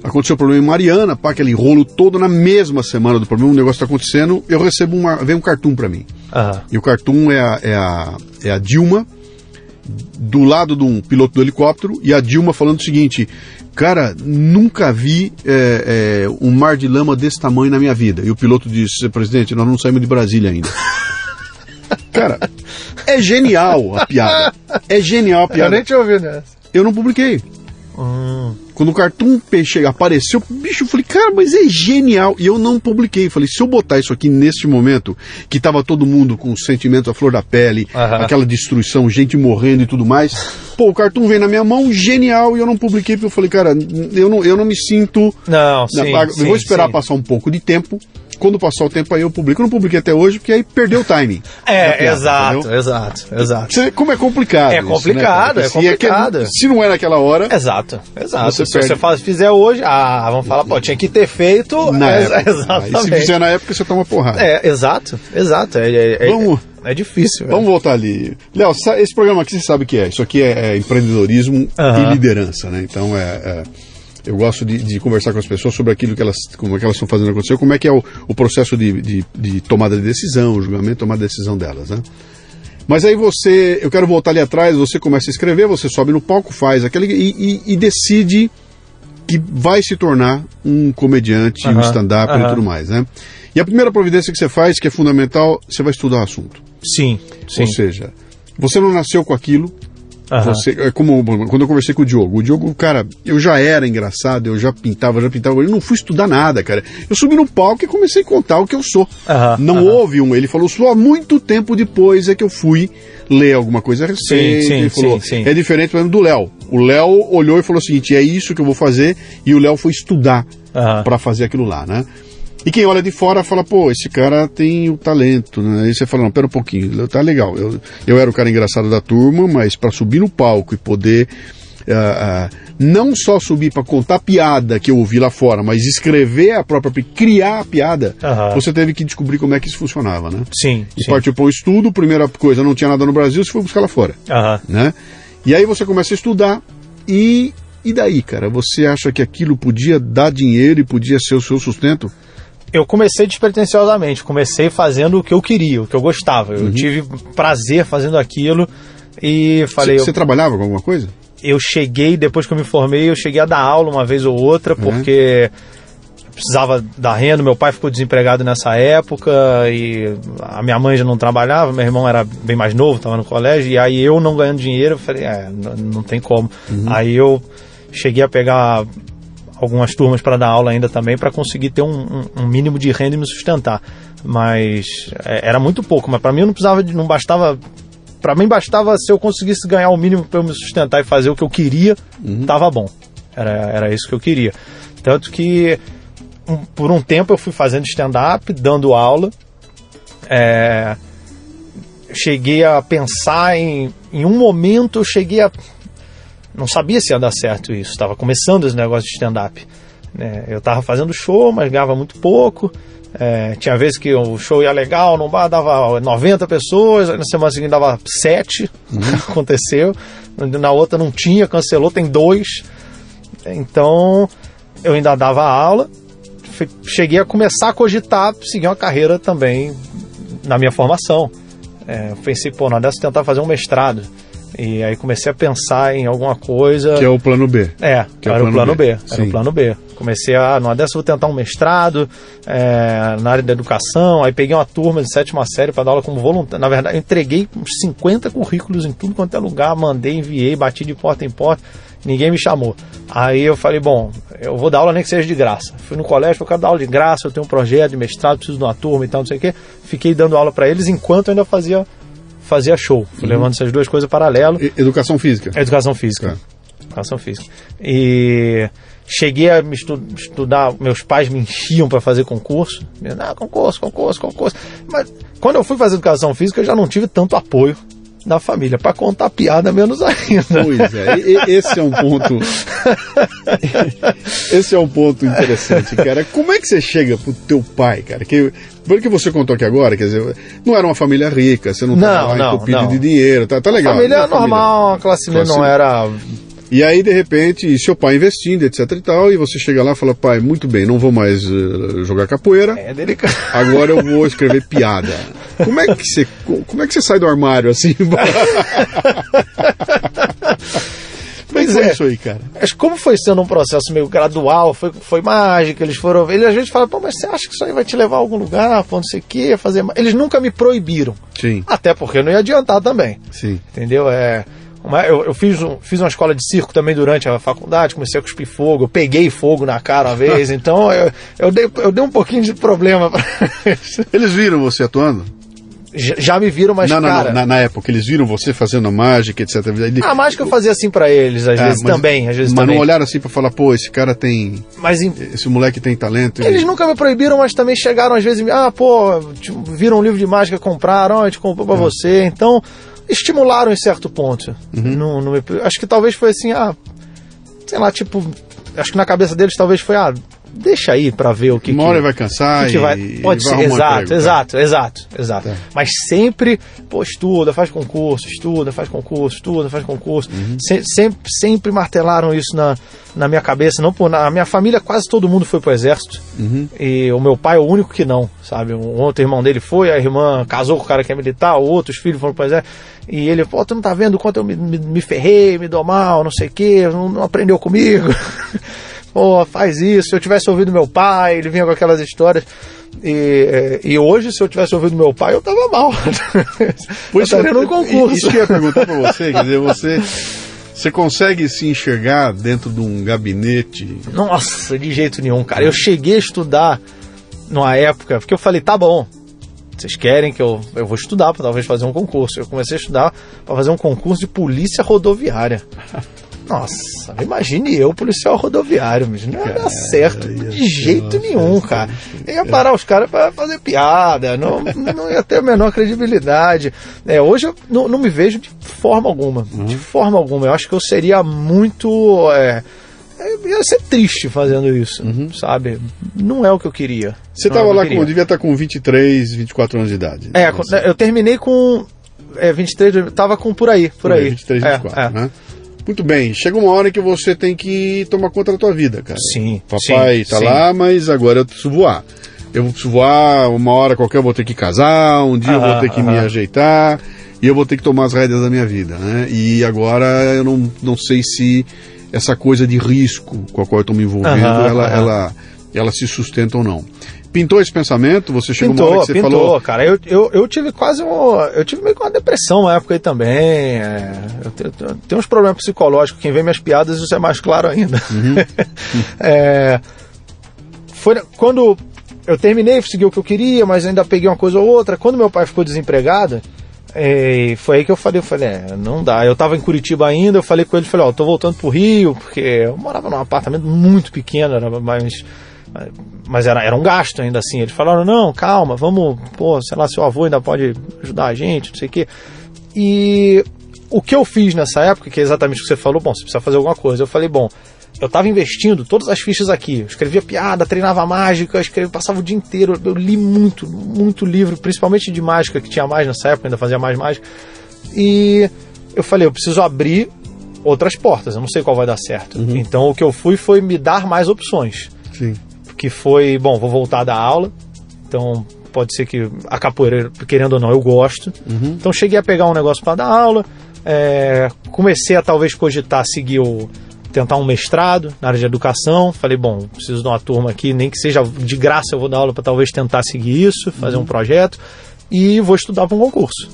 Aconteceu o problema em Mariana, pá, aquele rolo todo na mesma semana do problema, o negócio está acontecendo, eu recebo uma, vem um cartoon para mim. E o cartoon é a, é a, é a Dilma do lado de um piloto do helicóptero e a Dilma falando o seguinte: Cara, nunca vi é, é, um mar de lama desse tamanho na minha vida. E o piloto disse: Presidente, nós não saímos de Brasília ainda. *laughs* Cara, é genial a piada. É genial a Eu piada. nem tinha ouvido essa. Eu não publiquei. Hum. Quando o Cartoon Peixe apareceu, bicho, eu falei, cara, mas é genial. E eu não publiquei. Falei, se eu botar isso aqui neste momento, que tava todo mundo com os sentimentos à flor da pele, Aham. aquela destruição, gente morrendo e tudo mais. Pô, o Cartoon vem na minha mão, genial, e eu não publiquei, porque eu falei, cara, eu não, eu não me sinto. Não, na- sim, eu sim, vou esperar sim. passar um pouco de tempo. Quando passar o tempo aí eu publico. Eu não publiquei até hoje, porque aí perdeu o timing. É, piada, exato, entendeu? exato, exato. Você- Como é complicado. É isso, né, complicado, é Assim, que- complicado. se não é naquela hora. Exato, exato. Você Se perde. você faz, fizer hoje, ah, vamos falar, pô, tinha que ter feito. Na é, época. *laughs* Exatamente. Se fizer na época, você toma porrada. É, exato, exato. É, é, é- Vamos- é difícil. velho. Vamos voltar ali. Léo, esse programa aqui você sabe o que é. Isso aqui é, é empreendedorismo e liderança, né? Então é. Eu gosto de, de conversar com as pessoas sobre aquilo que elas, como é que elas estão fazendo acontecer, como é que é o, o processo de, de, de tomada de decisão, o julgamento, tomada de decisão delas, né? Mas aí você, eu quero voltar ali atrás, você começa a escrever, você sobe no palco, faz aquele e, e- e decide que vai se tornar um comediante, um Aham, stand-up e aham. tudo mais, né? E a primeira providência que você faz, que é fundamental, você vai estudar o assunto. Sim, sim. Ou seja, você não nasceu com aquilo. Aham. Você, é como quando eu conversei com o Diogo. O Diogo, cara, eu já era engraçado, eu já pintava, já pintava. Eu não fui estudar nada, cara. Eu subi no palco e comecei a contar o que eu sou. Aham, não aham. houve um. Ele falou só muito tempo depois é que eu fui ler alguma coisa recente. sim, ele falou, sim, sim. é diferente, por exemplo, do Léo. O Léo olhou e falou o seguinte: é isso que eu vou fazer. E o Léo foi estudar Aham. para fazer aquilo lá, né? E quem olha de fora fala, pô, esse cara tem o talento, né? Aí você fala, não, pera um pouquinho, tá legal. Eu, eu era o cara engraçado da turma, mas para subir no palco e poder ah, ah, não só subir para contar piada que eu ouvi lá fora, mas escrever a própria, criar a piada, você teve que descobrir como é que isso funcionava, né? Sim, E sim. partiu para o estudo, primeira coisa, não tinha nada no Brasil, você foi buscar lá fora, né? E aí você começa a estudar e, e daí, cara? Você acha que aquilo podia dar dinheiro e podia ser o seu sustento? Eu comecei despretensiosamente, comecei fazendo o que eu queria, o que eu gostava. Uhum. Eu tive prazer fazendo aquilo e falei, Você eu, trabalhava com alguma coisa? eu cheguei, depois que eu me formei, eu cheguei a dar aula uma vez ou outra, Uhum. porque precisava dar renda, meu pai ficou desempregado nessa época e a minha mãe já não trabalhava, meu irmão era bem mais novo, estava no colégio, e aí eu não ganhando dinheiro, eu falei, é, n- não tem como. Aí eu cheguei a pegar algumas turmas para dar aula ainda também para conseguir ter um, um- um mínimo de renda e me sustentar. Mas é, era muito pouco, mas para mim eu não precisava de, não bastava Pra mim bastava se eu conseguisse ganhar o mínimo para eu me sustentar e fazer o que eu queria, tava bom. Era, era isso que eu queria. Tanto que um- por um tempo eu fui fazendo stand-up, dando aula. É, cheguei a pensar em. Em um momento eu cheguei a. Não sabia se ia dar certo isso. Estava começando esse negócio de stand-up. né? eu estava fazendo show, mas ganhava muito pouco. É, tinha vezes que o show ia legal, no bar dava 90 pessoas, na semana seguinte dava 7. *laughs* Aconteceu. Na outra não tinha, cancelou, tem dois. Então eu ainda dava aula. Cheguei a começar a cogitar seguir uma carreira também na minha formação. É, eu pensei, pô, na dessa tentar fazer um mestrado. E aí comecei a pensar em alguma coisa. Que é o plano B. É, Que é o era o plano plano B. B. Era Sim. o plano B. Comecei a, numa dessa eu vou tentar um mestrado é, na área da educação, aí peguei uma turma de sétima série para dar aula como voluntário. Na verdade, eu entreguei uns 50 currículos em tudo quanto é lugar, mandei, enviei, bati de porta em porta, ninguém me chamou. Aí eu falei, bom, eu vou dar aula nem que seja de graça. Fui no colégio, eu quero dar aula de graça, eu tenho um projeto de mestrado, preciso de uma turma e tal, não sei o quê. Fiquei dando aula para eles enquanto eu ainda fazia, fazia show. Fui levando essas duas coisas paralelo. E- Educação física. É Educação física. Educação física. E cheguei a estu- estudar, meus pais me enchiam para fazer concurso. Ah, concurso, concurso, concurso. Mas quando eu fui fazer educação física, eu já não tive tanto apoio da família para contar piada menos ainda. Pois é, esse é um ponto. *laughs* esse é um ponto interessante, cara. Como é que você chega pro teu pai, cara? Que, pelo que você contou aqui agora, quer dizer, não era uma família rica, você não Não, tava lá entupido de dinheiro, tá, tá legal. família né? normal, a classe média não era. E aí, de repente, seu pai investindo, etc e tal, e você chega lá e fala, pai, muito bem, não vou mais eh, jogar capoeira, É delicado. agora eu vou *laughs* escrever piada. Como é que você, como é que você sai do armário assim? *laughs* É Pois é. isso aí, cara? Mas como foi sendo um processo meio gradual, foi, foi mágico, eles foram. Eles às vezes falam, pô, mas você acha que isso aí vai te levar a algum lugar, pô, não sei o quê, fazer. ma-" Eles nunca me proibiram. Sim, Até porque não ia adiantar também. sim. Entendeu? É, uma- eu, eu fiz, um- fiz uma escola de circo também durante a faculdade, comecei a cuspir fogo, eu peguei fogo na cara uma vez, *laughs* então eu, eu, dei, eu dei um pouquinho de problema. pra. Eles viram você atuando? Já, me viram, mas não, não, cara. não, na, na época, eles viram você fazendo mágica, etc. Ele- A mágica eu fazia assim pra eles, às É, vezes mas- também, às vezes Mas também. não olharam assim pra falar, pô, esse cara tem. Mas em- Esse moleque tem talento. Eles ele- nunca me proibiram, mas também chegaram às vezes ah, pô, viram um livro de mágica, compraram, a gente comprou pra É. você. Então, estimularam em certo ponto. Uhum. Não me- acho que talvez foi assim, ah, sei lá, tipo, acho que na cabeça deles talvez foi, ah, deixa aí pra ver o que Uma que- hora vai cansar que que e, vai, e pode vai ser, exato, emprego, tá? exato, exato, exato. Tá. Mas sempre, pô, estuda, faz concurso, estuda, faz concurso, estuda, faz concurso. Uhum. Se- sempre, sempre martelaram isso na, na minha cabeça. Não por, na minha família quase todo mundo foi pro exército. Uhum. E o meu pai é o único que não, sabe? Um outro irmão dele foi, a irmã casou com o cara que é militar, outros filhos foram pro exército. E ele, pô, tu não tá vendo o quanto eu me, me, me ferrei, me dou mal, não sei o quê, não, não aprendeu comigo. *laughs* pô, faz isso. Se eu tivesse ouvido meu pai, ele vinha com aquelas histórias. E, eh, e hoje, se eu tivesse ouvido meu pai, eu tava mal. *laughs* eu estaria num concurso. Isso que eu ia perguntar pra você, quer dizer, você. Você consegue se enxergar dentro de um gabinete? Nossa, de jeito nenhum, cara. Eu cheguei a estudar numa época, porque eu falei, tá bom, vocês querem que eu, eu vou estudar para talvez fazer um concurso. Eu comecei a estudar para fazer um concurso de polícia rodoviária. Nossa, imagine eu, policial rodoviário, mas não ia dar certo de jeito nenhum, cara. Eu ia parar os caras para fazer piada, não, *laughs* não ia ter a menor credibilidade. É, hoje eu não, não me vejo de forma alguma, Uhum. de forma alguma. Eu acho que eu seria muito. É, eu ia ser triste fazendo isso, sabe? Não é o que eu queria. Uhum. Você é estava eu lá com. devia estar com 23, 24 anos de idade. É, com- eu terminei com. É, 23, eu tava com por aí, por, aí. 23, É, 24, é. né? Muito bem, chega uma hora que você tem que tomar conta da tua vida, cara. Sim. Papai sim, tá sim. lá, mas agora eu preciso voar. Eu preciso voar, uma hora qualquer eu vou ter que casar, um dia eu vou ter que me aham. ajeitar e eu vou ter que tomar as rédeas da minha vida, né? E agora eu não, não sei se essa coisa de risco com a qual eu estou me envolvendo, ela, ela, ela se sustenta ou não. Pintou esse pensamento? Você chegou uma hora Pintou, que você pintou, falou... cara. Eu, eu, eu tive quase um. Eu tive meio que uma depressão na época aí também. é, eu, eu tenho uns problemas psicológicos. Quem vê minhas piadas, isso é mais claro ainda. Uhum. *laughs* É, foi quando eu terminei, segui o que eu queria, mas ainda peguei uma coisa ou outra. Quando meu pai ficou desempregado, é, foi aí que eu falei, eu falei, é, não dá. Eu tava em Curitiba ainda, eu falei com ele, falei, ó, tô voltando pro Rio, porque eu morava num apartamento muito pequeno, era mais mas era, era um gasto ainda assim. Eles falaram, não, calma, vamos, pô, sei lá, seu avô ainda pode ajudar a gente, não sei o quê. E o que eu fiz nessa época, que é exatamente o que você falou, bom, você precisa fazer alguma coisa. Eu falei, bom, eu estava investindo todas as fichas aqui. Eu escrevia piada, treinava mágica, escrevia, passava o dia inteiro. Eu li muito, muito livro, principalmente de mágica, que tinha mais nessa época, ainda fazia mais mágica. E eu falei, eu preciso abrir outras portas, eu não sei qual vai dar certo. Então o que eu fui foi me dar mais opções Sim. Que foi, bom, vou voltar da aula, então pode ser que a capoeira, querendo ou não, eu gosto. Então cheguei a pegar um negócio para dar aula, é, comecei a talvez cogitar seguir o tentar um mestrado na área de educação. Falei, bom, preciso de uma turma aqui, nem que seja de graça eu vou dar aula para talvez tentar seguir isso, fazer um projeto e vou estudar para um concurso.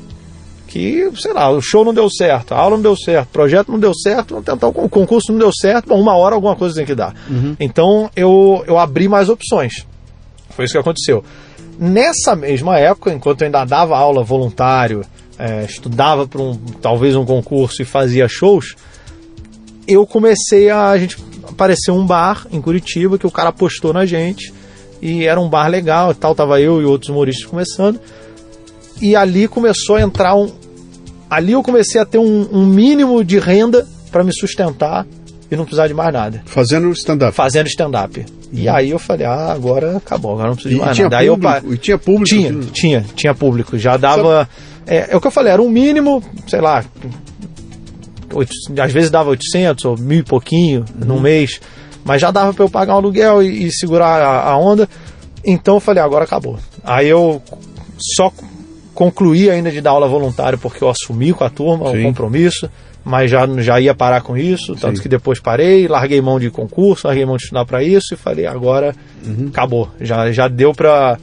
Que, sei lá, o show não deu certo, a aula não deu certo, o projeto não deu certo, vamos tentar o con- concurso não deu certo, bom, uma hora alguma coisa tem que dar. Então eu, eu abri mais opções. Foi isso que aconteceu. Nessa mesma época, enquanto eu ainda dava aula voluntário, é, estudava para um, talvez um concurso e fazia shows, eu comecei a, a gente apareceu um bar em Curitiba que o cara apostou na gente e era um bar legal e tal, tava eu e outros humoristas começando. E ali começou a entrar um ali eu comecei a ter um, um mínimo de renda para me sustentar e não precisar de mais nada Fazendo stand-up. fazendo stand-up. E aí eu falei, ah, agora acabou, agora não preciso E, de mais tinha nada. Aí eu pa- público, e tinha público. tinha, tudo. tinha, tinha público. Já dava. É, é o que eu falei, era um mínimo, sei lá. às vezes dava 800 ou mil e pouquinho Uhum. num mês, mas já dava para eu pagar um aluguel e, e segurar a, a onda. Então eu falei, agora acabou. Aí eu só concluí ainda de dar aula voluntária porque eu assumi com a turma Sim. o compromisso, mas já, já ia parar com isso, tanto Sim. que depois parei, larguei mão de concurso, larguei mão de estudar para isso e falei, agora Uhum. acabou. Já, já deu pra.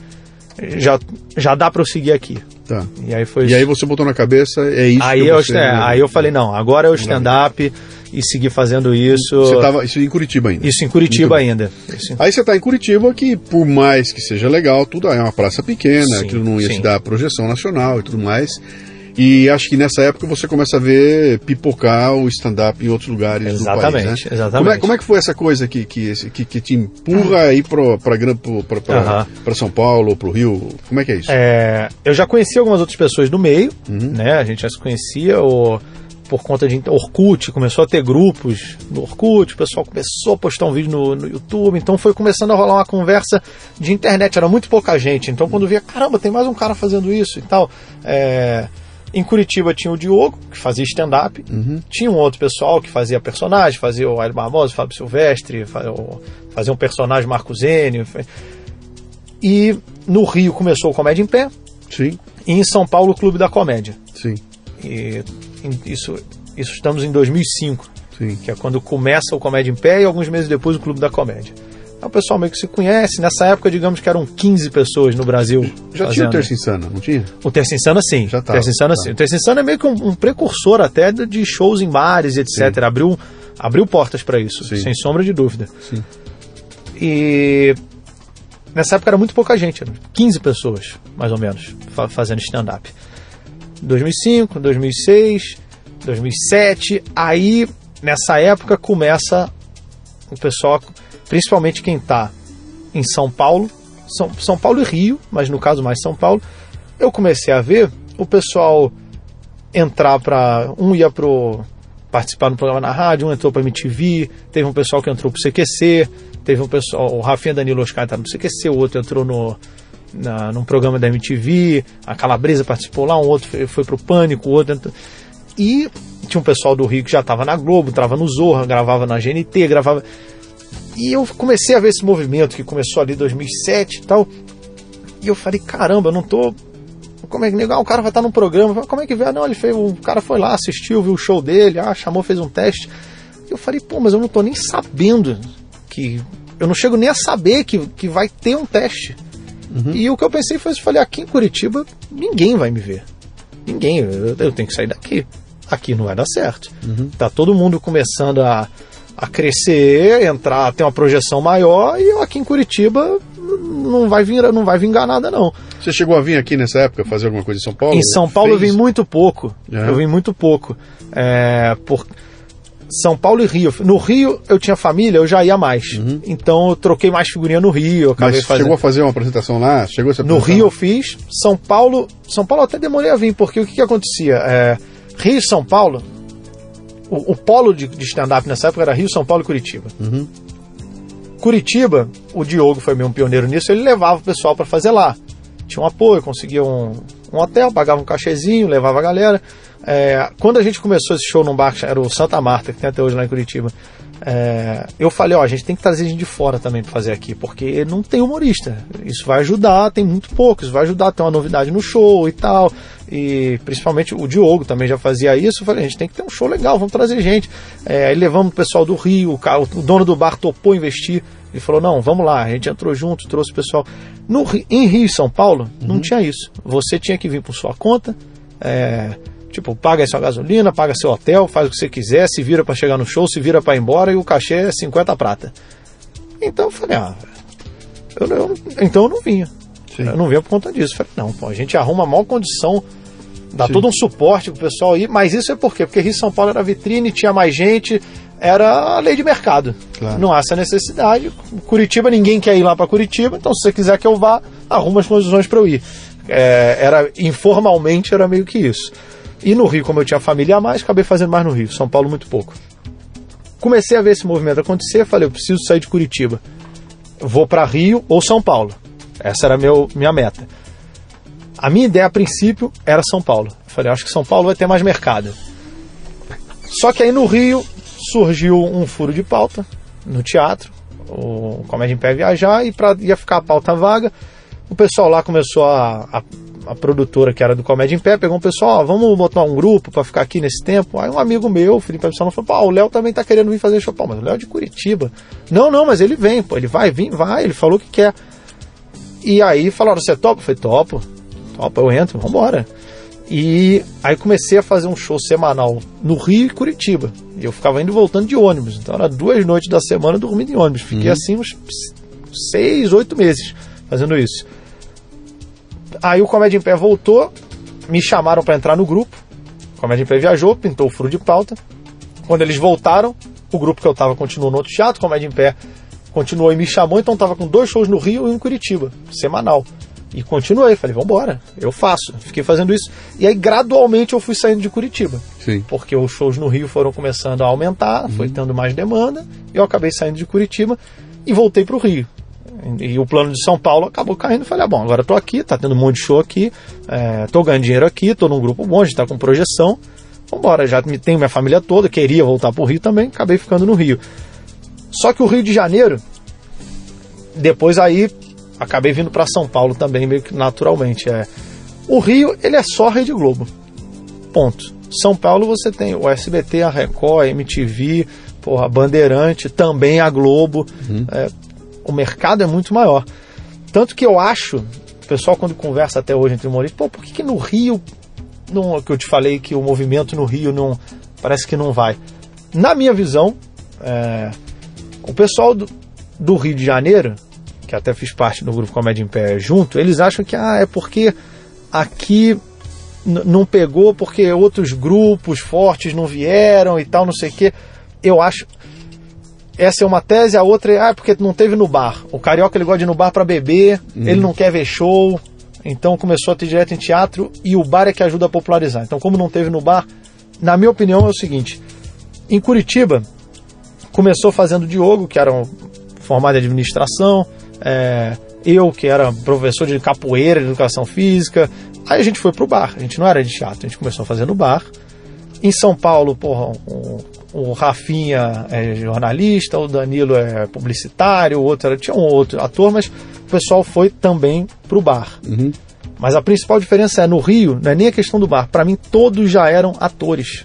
Já, já dá pra eu seguir aqui. Tá. E aí foi E aí você botou na cabeça, é isso aí que eu, você... é, aí eu falei, não, agora é o stand-up e seguir fazendo isso. Você tava isso em Curitiba ainda. Isso em Curitiba ainda. Isso Aí você está em Curitiba, que por mais que seja legal, tudo é uma praça pequena, Sim, aquilo não ia sim. te dar projeção nacional e tudo mais. E acho que nessa época você começa a ver pipocar o stand-up em outros lugares do Exatamente, país, né? exatamente. Como é, como é que foi essa coisa que, que, que, que te empurra aí para São Paulo ou para o Rio? Como é que é isso? É, eu já conheci algumas outras pessoas do meio, Uhum. né? A gente já se conhecia o, por conta de Orkut, começou a ter grupos no Orkut, o pessoal começou a postar um vídeo no, no YouTube, então foi começando a rolar uma conversa de internet, era muito pouca gente, então quando via, caramba, tem mais um cara fazendo isso e tal. É, em Curitiba tinha o Diogo, que fazia stand-up, tinha um outro pessoal que fazia personagem, fazia o Hélio Barbosa, o Fábio Silvestre, fazia um personagem Marco Zênio. E no Rio começou o Comédia em Pé, Sim, e em São Paulo o Clube da Comédia. sim, E isso, isso estamos em 2005, sim. que é quando começa o Comédia em Pé e alguns meses depois o Clube da Comédia. Então o pessoal meio que se conhece. Nessa época, digamos que eram 15 pessoas no Brasil. Já tinha o fazendo. Terça Insana, não tinha? O Terça Insana, sim. Já tava, Terça Insana, tá. sim. O Terça Insana é meio que um, um precursor até de- shows em bares, etc. Abriu, abriu portas para isso, Sim. sem sombra de dúvida. Sim. E nessa época era muito pouca gente, eram 15 pessoas, mais ou menos, fa- fazendo stand-up. 2005, 2006, 2007, aí nessa época começa o pessoal, principalmente quem está em São Paulo, São, São Paulo e Rio, mas no caso mais São Paulo, eu comecei a ver o pessoal entrar para um ia participar no programa na rádio, um entrou para MTV, teve um pessoal que entrou para o CQC, teve um pessoal, o Rafinha Danilo Oscar tá no CQC, o outro entrou no na, num programa da MTV, a Calabresa participou lá, um outro foi, foi pro Pânico, o outro e tinha um pessoal do Rio que já estava na Globo, estava no Zorra, gravava na GNT, gravava e eu comecei a ver esse movimento que começou ali em 2007 e tal. E eu falei, caramba, eu não tô como é que legal, o cara vai estar num programa, como é que vê? Não, ele fez, o cara foi lá, assistiu, viu o show dele, ah, chamou, fez um teste. E eu falei, pô, mas eu não tô nem sabendo que eu não chego nem a saber que, que vai ter um teste. Uhum. E o que eu pensei foi, eu falei, aqui em Curitiba ninguém vai me ver. Ninguém, eu, eu tenho que sair daqui. Aqui não vai dar certo. Uhum. Tá todo mundo começando a, a crescer, entrar, ter uma projeção maior, e eu aqui em Curitiba não vai vir, não vai vingar nada não. Você chegou a vir aqui nessa época fazer alguma coisa em São Paulo? Em São Paulo Fez? eu vim muito pouco. É. Eu vim muito pouco. É, por São Paulo e Rio. No Rio eu tinha família, eu já ia mais. Uhum. Então eu troquei mais figurinha no Rio. Mas fazendo... chegou a fazer uma apresentação lá? Chegou a No Rio eu fiz. São Paulo, São Paulo até demorei a vir, porque o que, que acontecia? É, Rio e São Paulo, o, o polo de, de stand-up nessa época era Rio, São Paulo e Curitiba. Uhum. Curitiba, o Diogo foi meio um pioneiro nisso, ele levava o pessoal para fazer lá tinha um apoio, conseguia um, um hotel, pagava um cachezinho, levava a galera. É, quando a gente começou esse show num bar, era o Santa Marta, que tem até hoje lá em Curitiba, é, eu falei, ó, a gente tem que trazer gente de fora também para fazer aqui, porque não tem humorista. Isso vai ajudar, tem muito pouco, isso vai ajudar a ter uma novidade no show e tal. E principalmente o Diogo também já fazia isso. Eu falei, a gente tem que ter um show legal, vamos trazer gente. É, aí levamos o pessoal do Rio, o, o dono do bar topou investir. Ele falou: não, vamos lá. A gente entrou junto, trouxe o pessoal. No, em Rio e São Paulo, uhum. não tinha isso. Você tinha que vir por sua conta. É, tipo, paga sua gasolina, paga seu hotel, faz o que você quiser, se vira para chegar no show, se vira para ir embora e o cachê é 50 prata. Então eu falei: ah, eu, eu, então eu não vinha. Sim. Eu não vinha por conta disso. Eu falei: não, pô, a gente arruma a maior condição dá Sim. todo um suporte pro pessoal ir, mas isso é por quê? Porque Rio São Paulo era vitrine, tinha mais gente, era a lei de mercado. Claro. Não há essa necessidade. Curitiba, ninguém quer ir lá para Curitiba, então se você quiser que eu vá, arruma as condições para eu ir. É, era informalmente era meio que isso. E no Rio, como eu tinha família a mais, acabei fazendo mais no Rio. São Paulo muito pouco. Comecei a ver esse movimento acontecer, falei, eu preciso sair de Curitiba. Vou para Rio ou São Paulo. Essa era meu, minha meta. A minha ideia a princípio era São Paulo. falei, acho que São Paulo vai ter mais mercado. Só que aí no Rio surgiu um furo de pauta no teatro, o Comédia em Pé viajar e para ia ficar a pauta vaga. O pessoal lá começou a, a, a produtora que era do Comédia em Pé pegou um pessoal, ó, vamos botar um grupo para ficar aqui nesse tempo. Aí um amigo meu, Felipe Absalão, falou: pô, o Léo também tá querendo vir fazer show. Pô, mas o Léo é de Curitiba. Não, não, mas ele vem, pô, ele vai vir, vai, ele falou que quer. E aí falaram: você topa? Eu falei: topo, topo, eu entro, vambora. E aí comecei a fazer um show semanal no Rio e Curitiba. E eu ficava indo e voltando de ônibus. Então era duas noites da semana dormindo em ônibus. Fiquei uhum. assim uns seis, oito meses fazendo isso. Aí o Comédia em Pé voltou, me chamaram para entrar no grupo. O Comédia em Pé viajou, pintou o furo de pauta. Quando eles voltaram, o grupo que eu tava continuou no outro teatro, Comédia em Pé continuou e me chamou, então tava com dois shows no Rio e um em Curitiba, semanal. E continuei, falei, vamos embora, eu faço. Fiquei fazendo isso. E aí, gradualmente, eu fui saindo de Curitiba. Sim. Porque os shows no Rio foram começando a aumentar, uhum. foi tendo mais demanda, e eu acabei saindo de Curitiba e voltei para o Rio. E o plano de São Paulo acabou caindo. Falei, ah, bom, agora estou aqui, tá tendo um monte de show aqui, estou é, ganhando dinheiro aqui, estou num grupo bom, a gente está com projeção. Vambora, já tenho minha família toda, queria voltar para o Rio também, acabei ficando no Rio. Só que o Rio de Janeiro, depois aí acabei vindo para São Paulo também, meio que naturalmente. É. O Rio, ele é só Rede Globo. Ponto. São Paulo você tem o SBT, a Record, a MTV, porra, a Bandeirante, também a Globo. Uhum. É, o mercado é muito maior. Tanto que eu acho, o pessoal quando conversa até hoje entre humoristas, pô, por que, que no Rio, não, que eu te falei que o movimento no Rio não parece que não vai? Na minha visão, é, o pessoal do, do Rio de Janeiro que até fiz parte do grupo Comédia em Pé junto, eles acham que ah, é porque aqui não pegou porque outros grupos fortes não vieram e tal, não sei o quê. eu acho. Essa é uma tese, a outra é, ah, porque não teve no bar. O carioca ele gosta de ir no bar para beber, Uhum. ele não quer ver show, então começou a ter direto em teatro e o bar é que ajuda a popularizar. Então, como não teve no bar, na minha opinião é o seguinte: em Curitiba, começou fazendo o Diogo, que era um formado em administração, é, eu, que era professor de capoeira, de educação física. Aí a gente foi pro bar, a gente não era de teatro, a gente começou a fazer no bar. Em São Paulo, porra, o, o Rafinha é jornalista, o Danilo é publicitário, o outro era, tinha um outro ator, mas o pessoal foi também pro bar. Mas a principal diferença é no Rio, não é nem a questão do bar. Para mim, todos já eram atores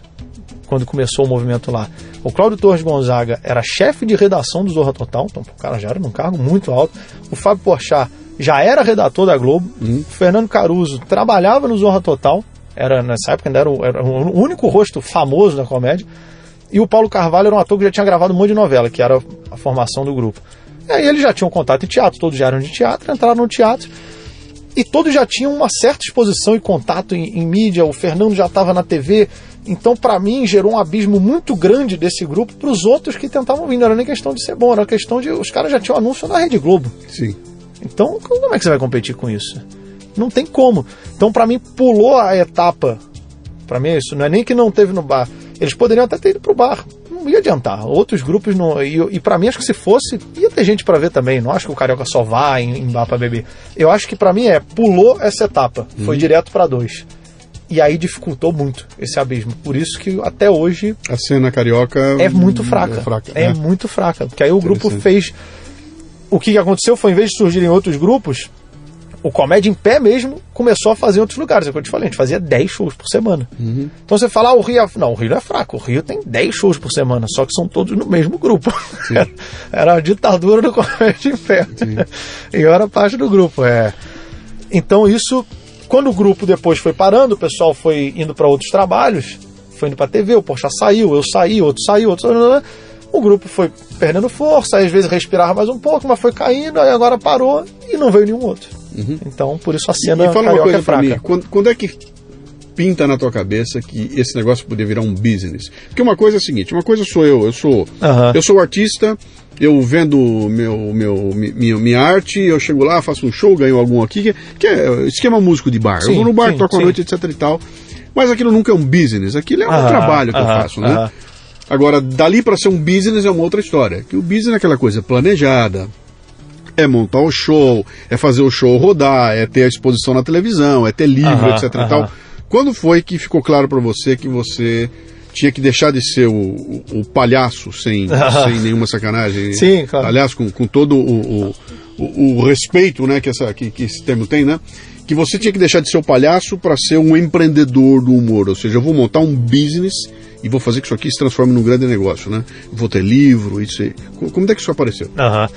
quando começou o movimento lá. O Cláudio Torres Gonzaga era chefe de redação do Zorra Total, então o cara já era num cargo muito alto. O Fábio Porchat já era redator da Globo. O Fernando Caruso trabalhava no Zorra Total, era nessa época ainda era o, era o único rosto famoso da comédia. E o Paulo Carvalho era um ator que já tinha gravado um monte de novela, que era a formação do grupo. E aí eles já tinham contato em teatro, todos já eram de teatro, entraram no teatro e todos já tinham uma certa exposição e contato em, em mídia. O Fernando já estava na TV, então para mim gerou um abismo muito grande desse grupo para os outros que tentavam vir. Não era nem questão de ser bom, era questão de os caras já tinham anúncio na Rede Globo. Sim. Então como é que você vai competir com isso? Não tem como. Então para mim pulou a etapa. Para mim isso não é nem que não teve no bar. Eles poderiam até ter ido pro bar. Não ia adiantar. Outros grupos não. E, e para mim, acho que se fosse, ia ter gente para ver também. Não acho que o Carioca só vá em, em bar pra beber. Eu acho que para mim é, pulou essa etapa. Foi direto para dois. E aí dificultou muito esse abismo. Por isso que até hoje A cena carioca é muito fraca. É, fraca, É né? muito fraca. Porque aí o grupo fez. O que que aconteceu foi, em vez de surgirem outros grupos, o Comédia em Pé mesmo começou a fazer em outros lugares. É o que eu te falei, a gente fazia 10 shows por semana. Uhum. Então você fala, ah, o Rio é... Não, o Rio é fraco. O Rio tem 10 shows por semana, só que são todos no mesmo grupo. *laughs* era a ditadura do Comédia em Pé. *laughs* e eu era parte do grupo. É. Então isso, quando o grupo depois foi parando, o pessoal foi indo para outros trabalhos, foi indo para TV, o Porsche saiu, eu saí, outro saiu, outro saiu. O grupo foi perdendo força, às vezes respirava mais um pouco, mas foi caindo, aí agora parou e não veio nenhum outro. Então, por isso a cena E fala uma carioca coisa é fraca. mim, quando, quando é que pinta na tua cabeça que esse negócio poderia virar um business? Porque uma coisa é a seguinte, uma coisa sou eu, eu sou Aham. eu sou artista, eu vendo meu, meu, mi- minha, minha arte, eu chego lá, faço um show, ganho algum aqui, que, é esquema músico de bar. eu Sim, vou no bar, sim, toco a sim. noite, etc e tal. Mas aquilo nunca é um business, aquilo é um trabalho que eu faço, né? Agora, dali para ser um business é uma outra história. Que o business é aquela coisa planejada, é montar o show, é fazer o show rodar, é ter a exposição na televisão, é ter livro, Aham, etc aham. tal. Quando foi que ficou claro para você que você tinha que deixar de ser o, o- o palhaço sem, *laughs* sem nenhuma sacanagem? Sim, claro. Aliás, com, com todo o- o respeito né, que, essa, que, que esse termo tem, né? Que você tinha que deixar de ser o palhaço para ser um empreendedor do humor. Ou seja, eu vou montar um business e vou fazer que isso aqui se transforme num grande negócio, né? Vou ter livro, isso aí. Co- Como é que isso apareceu? Aham.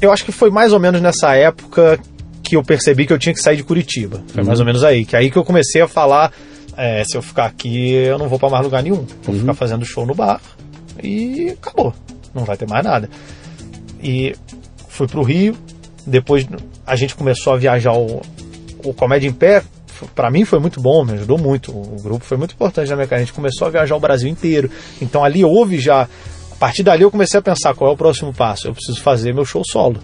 Eu acho que foi mais ou menos nessa época que eu percebi que eu tinha que sair de Curitiba. Foi mais ou menos aí. Que aí que eu comecei a falar: é, se eu ficar aqui, eu não vou pra mais lugar nenhum. Vou ficar fazendo show no bar e acabou. Não vai ter mais nada. E fui pro Rio. Depois a gente começou a viajar o, o Comédia em Pé. Pra mim foi muito bom, me ajudou muito. O grupo foi muito importante na minha carreira. A gente começou a viajar o Brasil inteiro. Então ali houve já. A partir dali eu comecei a pensar qual é o próximo passo. Eu preciso fazer meu show solo.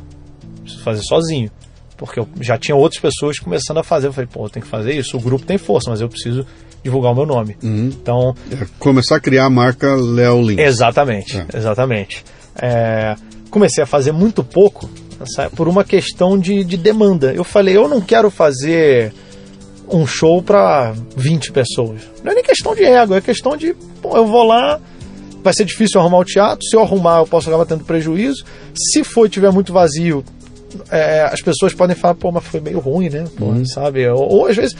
Preciso fazer sozinho. Porque eu já tinha outras pessoas começando a fazer. Eu falei, pô, eu tenho que fazer isso. O grupo tem força, mas eu preciso divulgar o meu nome. Então, É começar a criar a marca Léo Lins. Exatamente, É. exatamente. É, comecei a fazer muito pouco por uma questão de, de demanda. Eu falei, eu não quero fazer um show para 20 pessoas. Não é nem questão de ego, é questão de, pô, eu vou lá, vai ser difícil arrumar o teatro, se eu arrumar eu posso acabar tendo prejuízo. Se for tiver muito vazio, é, as pessoas podem falar, pô, mas foi meio ruim, né? Pô, sabe? Ou, ou às vezes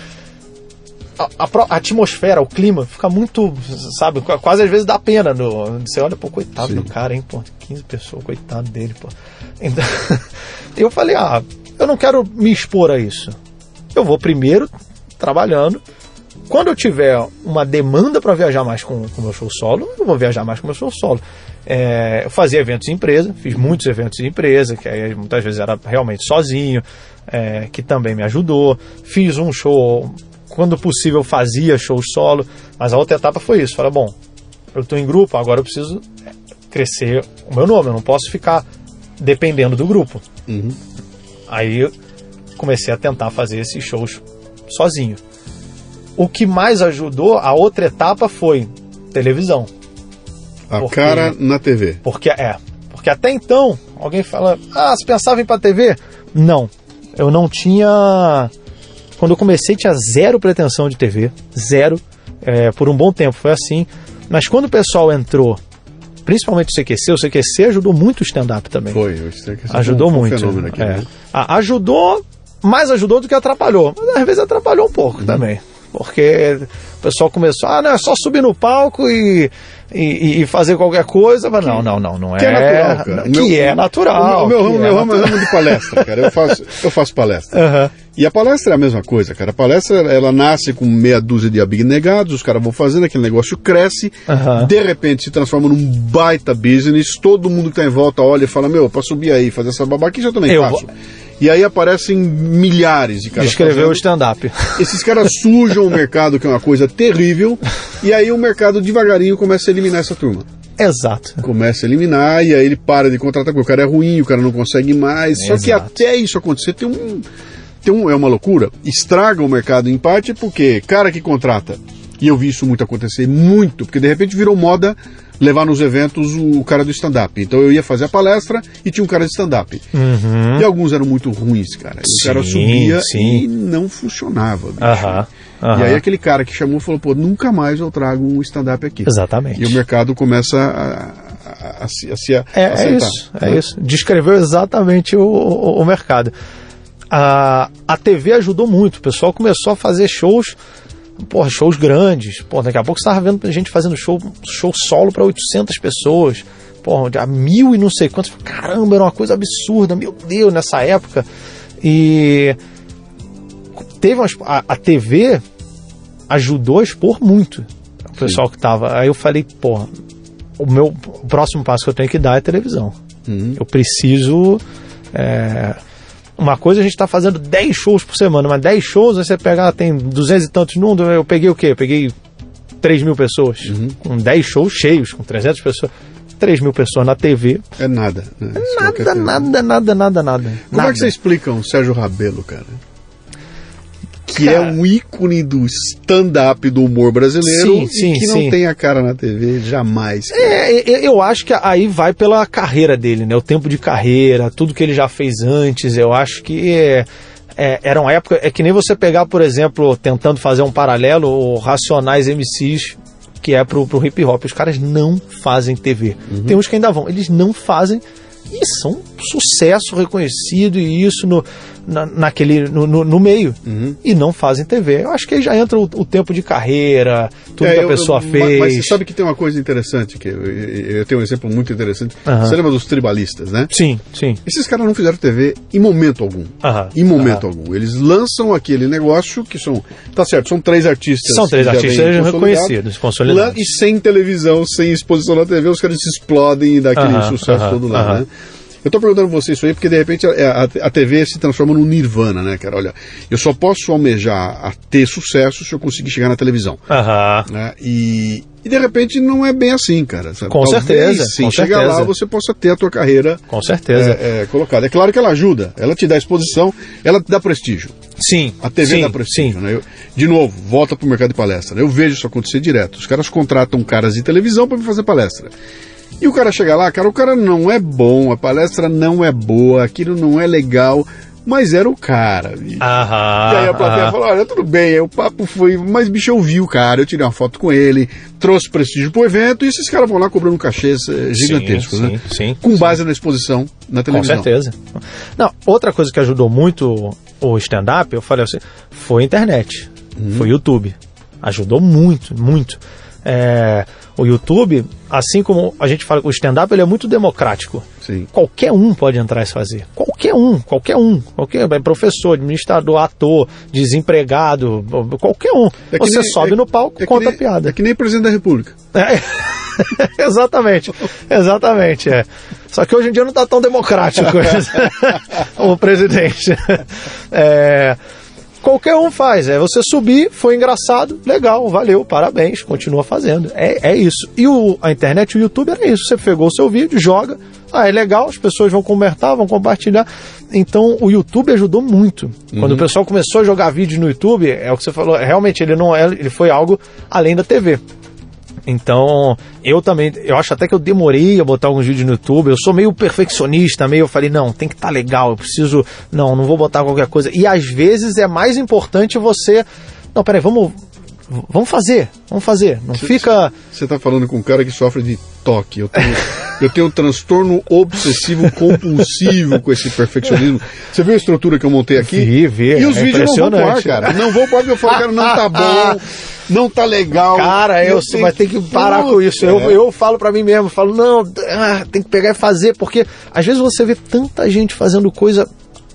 a, a a atmosfera, o clima, fica muito, sabe, qu- quase às vezes dá pena. No, você olha, pô, coitado Sim. do cara, hein, pô, 15 pessoas, coitado dele, pô. Então, *laughs* eu falei, ah, eu não quero me expor a isso. Eu vou primeiro trabalhando. Quando eu tiver uma demanda para viajar mais com o meu show solo, eu vou viajar mais com o meu show solo. É, eu fazia eventos em empresa, fiz muitos eventos em empresa, que aí muitas vezes era realmente sozinho, é, que também me ajudou. Fiz um show, quando possível, fazia show solo, mas a outra etapa foi isso. Falei, bom, eu estou em grupo, agora eu preciso crescer o meu nome, eu não posso ficar dependendo do grupo. Uhum. Aí comecei a tentar fazer esses shows sozinho. O que mais ajudou, a outra etapa foi televisão. A Porque- cara na TV. Porque é. Porque até então, alguém fala, ah, você pensava em ir pra TV? Não. Eu não tinha. Quando eu comecei, tinha zero pretensão de TV. Zero. É, por um bom tempo foi assim. Mas quando o pessoal entrou, principalmente o CQC, o CQC ajudou muito o stand-up também. Foi. que esse Ajudou foi um muito. fenômeno aqui, é. né? Ajudou, mais ajudou do que atrapalhou. Mas às vezes atrapalhou um pouco Uhum. também. Porque o pessoal começou, ah, não, é só subir no palco e, e, e fazer qualquer coisa. Mas não, não, não, não é. Que é natural, cara. Que meu- é natural. O meu, ramo, é meu ramo é ramo de palestra, cara. Eu faço, eu faço palestra. Aham. E a palestra é a mesma coisa, cara. A palestra, ela nasce com meia dúzia de abnegados, os caras vão fazendo, aquele negócio cresce, Aham. de repente se transforma num baita business, todo mundo que tá em volta olha e fala, meu, pra subir aí, fazer essa babaquice eu também Eu faço. vou- E aí aparecem milhares de caras Descreveu fazendo. o stand-up. Esses caras sujam o *laughs* mercado, que é uma coisa terrível, e aí o mercado devagarinho começa a eliminar essa turma. Exato. Começa a eliminar, e aí ele para de contratar, porque o cara é ruim, o cara não consegue mais. Só que Exato. até isso acontecer, tem um, tem um. É uma loucura. Estraga o mercado em parte porque cara que contrata, e eu vi isso muito acontecer, muito, porque de repente virou moda levar nos eventos o, cara do stand-up. Então eu ia fazer a palestra e tinha um cara de stand-up. Uhum. E alguns eram muito ruins, cara. E o cara Sim, subia sim. e não funcionava. Aham. E aí aquele cara que chamou falou, pô, nunca mais eu trago um stand-up aqui. Exatamente. E o mercado começa a, a- a se- a se É, é isso, é né? isso. Descreveu exatamente o, o, o mercado. A, a TV ajudou muito. O pessoal começou a fazer shows, porra, shows grandes. Porra, daqui a pouco você estava vendo gente fazendo show, show solo para 800 pessoas. Porra, a mil e não sei quantos. Caramba, era uma coisa absurda, meu Deus, nessa época. E teve umas, a, a TV ajudou a expor muito o pessoal que tava. Aí eu falei, porra, o meu o próximo passo que eu tenho que dar é televisão. Uhum. Eu preciso. é, uma coisa a gente tá fazendo 10 shows por semana, mas 10 shows, você pegar, tem 200 e tantos no mundo, eu peguei o quê? Eu peguei 3 mil pessoas. Uhum. Com 10 shows cheios, com 300 pessoas. 3 mil pessoas na TV. É nada. Né? Qualquer Nada, coisa. nada, nada, nada, nada. Como nada. é que você explica um Sérgio Rabelo, cara? Que Cara. é um ícone do stand-up do humor brasileiro Sim, e sim, que não sim. tem a cara na TV jamais. cara. É, eu- acho que aí vai pela carreira dele, né? O tempo de carreira, tudo que ele já fez antes. Eu acho que é, é, era uma época. É que nem você pegar, por exemplo, tentando fazer um paralelo, o Racionais MCs, que é pro, pro hip hop. Os caras não fazem TV. Tem uns que ainda vão, eles não fazem. E são um sucesso reconhecido, e isso no, na, naquele, no, no, no meio. E não fazem TV. Eu acho que aí já entra o, o tempo de carreira, tudo É, que a eu- pessoa eu- fez. Mas você sabe que tem uma coisa interessante, que eu, eu- tenho um exemplo muito interessante. Aham. Você lembra dos tribalistas, né? Sim, sim. Esses caras não fizeram TV em momento algum. Aham, Em momento algum. Eles lançam aquele negócio que são. Tá certo, são três artistas. São três já artistas consolidados. reconhecidos, consolidados. E sem televisão, sem exposição na TV, os caras se explodem e dá aquele sucesso todo lá, né? Eu tô perguntando pra você isso aí porque de repente a, a- a TV se transforma num nirvana, né, cara? Olha, eu só posso almejar a ter sucesso se eu conseguir chegar na televisão. Aham. né? E, e de repente não é bem assim, cara. sabe? Com Talvez, certeza, Sim, com chegar certeza. lá você possa ter a tua carreira Com certeza. é, é, colocada. É claro que ela ajuda, ela te dá exposição, ela te dá prestígio. sim. A TV sim, dá prestígio, Sim. né? Eu- de novo, volta pro mercado de palestra. Eu vejo isso acontecer direto. Os caras contratam caras de televisão para me fazer palestra. E o cara chega lá, cara, o cara não é bom, a palestra não é boa, aquilo não é legal, mas era o cara. bicho. Aham. E aí a plateia aham. falou, olha, tudo bem, aí o papo foi, mas bicho, eu vi o cara, eu tirei uma foto com ele, trouxe prestígio pro evento, e esses caras vão lá cobrando cachês eh, gigantescos, sim, né? sim, Com sim. base na exposição na Com televisão. certeza. Não, outra coisa que ajudou muito o stand-up, eu falei assim, foi a internet. Uhum. Foi o YouTube. Ajudou muito, muito. É, o YouTube, assim como a gente fala que o stand-up, ele é muito democrático. Sim. Qualquer um pode entrar e fazer. Qualquer um, qualquer um. Qualquer é professor, administrador, ator, desempregado, qualquer um. É Você nem- sobe é- no palco, é conta nem- a piada. É que nem presidente da república. É. *laughs* exatamente, exatamente. É. Só que hoje em dia não está tão democrático esse- *laughs* o presidente. É, qualquer um faz. É você subir, foi engraçado, legal, valeu, parabéns, continua fazendo. É, é isso. E o, a internet, o YouTube era isso. Você pegou o seu vídeo, joga, ah, é legal, as pessoas vão comentar, vão compartilhar. Então o YouTube ajudou muito. Uhum. Quando o pessoal começou a jogar vídeo no YouTube, é o que você falou, realmente ele não é, ele foi algo além da TV. Então, eu também, eu acho até que eu demorei a botar alguns vídeos no YouTube. Eu sou meio perfeccionista, meio eu falei, não, tem que estar tá legal, eu preciso, não, não vou botar qualquer coisa. E às vezes é mais importante você, não, peraí, vamos vamos fazer, vamos fazer. Não cê, fica. Você está falando com um cara que sofre de toque. Eu tenho, eu tenho um transtorno obsessivo compulsivo com esse perfeccionismo. Você viu a estrutura que eu montei aqui? Vi, vi. E os é vídeos não vão pro ar, cara. Não vou pro ar porque eu falo, cara, não tá bom. Não tá legal. Cara, eu, eu vai ter que parar com isso. Eu, é. eu falo para mim mesmo, falo, não, ah, tem que pegar e fazer, porque às vezes você vê tanta gente fazendo coisa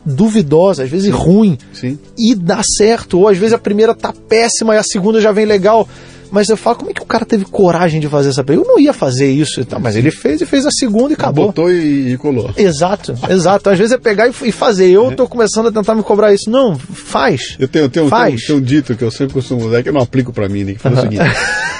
duvidosa, às vezes ruim, Sim. e dá certo. Ou às vezes a primeira tá péssima e a segunda já vem legal. Mas eu falo, como é que o cara teve coragem de fazer essa pergunta? Eu não ia fazer isso, tá, mas ele fez e fez a segunda e acabou. Botou e, e colou. Exato, exato. Às vezes é pegar e, e fazer. Eu é. tô começando a tentar me cobrar isso. Não, faz. Eu tenho, eu tenho, faz. Tenho, tenho um dito que eu sempre costumo usar, que eu não aplico para mim, né, que uhum. o seguinte: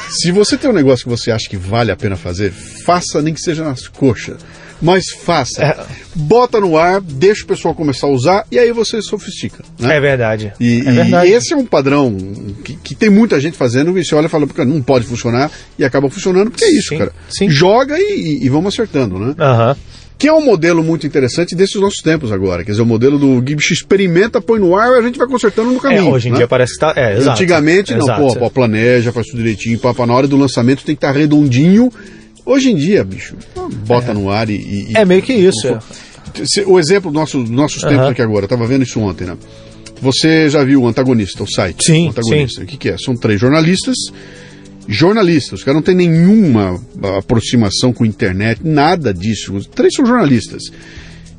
se você tem um negócio que você acha que vale a pena fazer, faça nem que seja nas coxas mas faça. É. Bota no ar, deixa o pessoal começar a usar e aí você sofistica. Né? É verdade. E, é verdade. e esse é um padrão que, que, tem muita gente fazendo e você olha e fala, porque não pode funcionar e acaba funcionando, porque é isso, sim, cara. Sim. Joga e, e, vamos acertando, né? Aham. Que é um modelo muito interessante desses nossos tempos agora. Quer dizer, o modelo do Gibbs experimenta, põe no ar e a gente vai consertando no caminho. É, hoje em né? dia parece que tá. É, exato, Antigamente, exato. não, pô, pô, planeja, faz tudo direitinho, pá, na hora do lançamento tem que estar tá redondinho Hoje em dia, bicho, bota é. no ar e, e, É meio que isso. É. O exemplo dos nossos, nossos tempos aqui agora, eu tava vendo isso ontem, né? Você já viu o Antagonista, o site? Sim. O Antagonista. Sim. O que, que é? São três jornalistas. Jornalistas, os caras não têm nenhuma aproximação com internet, nada disso. Os três são jornalistas.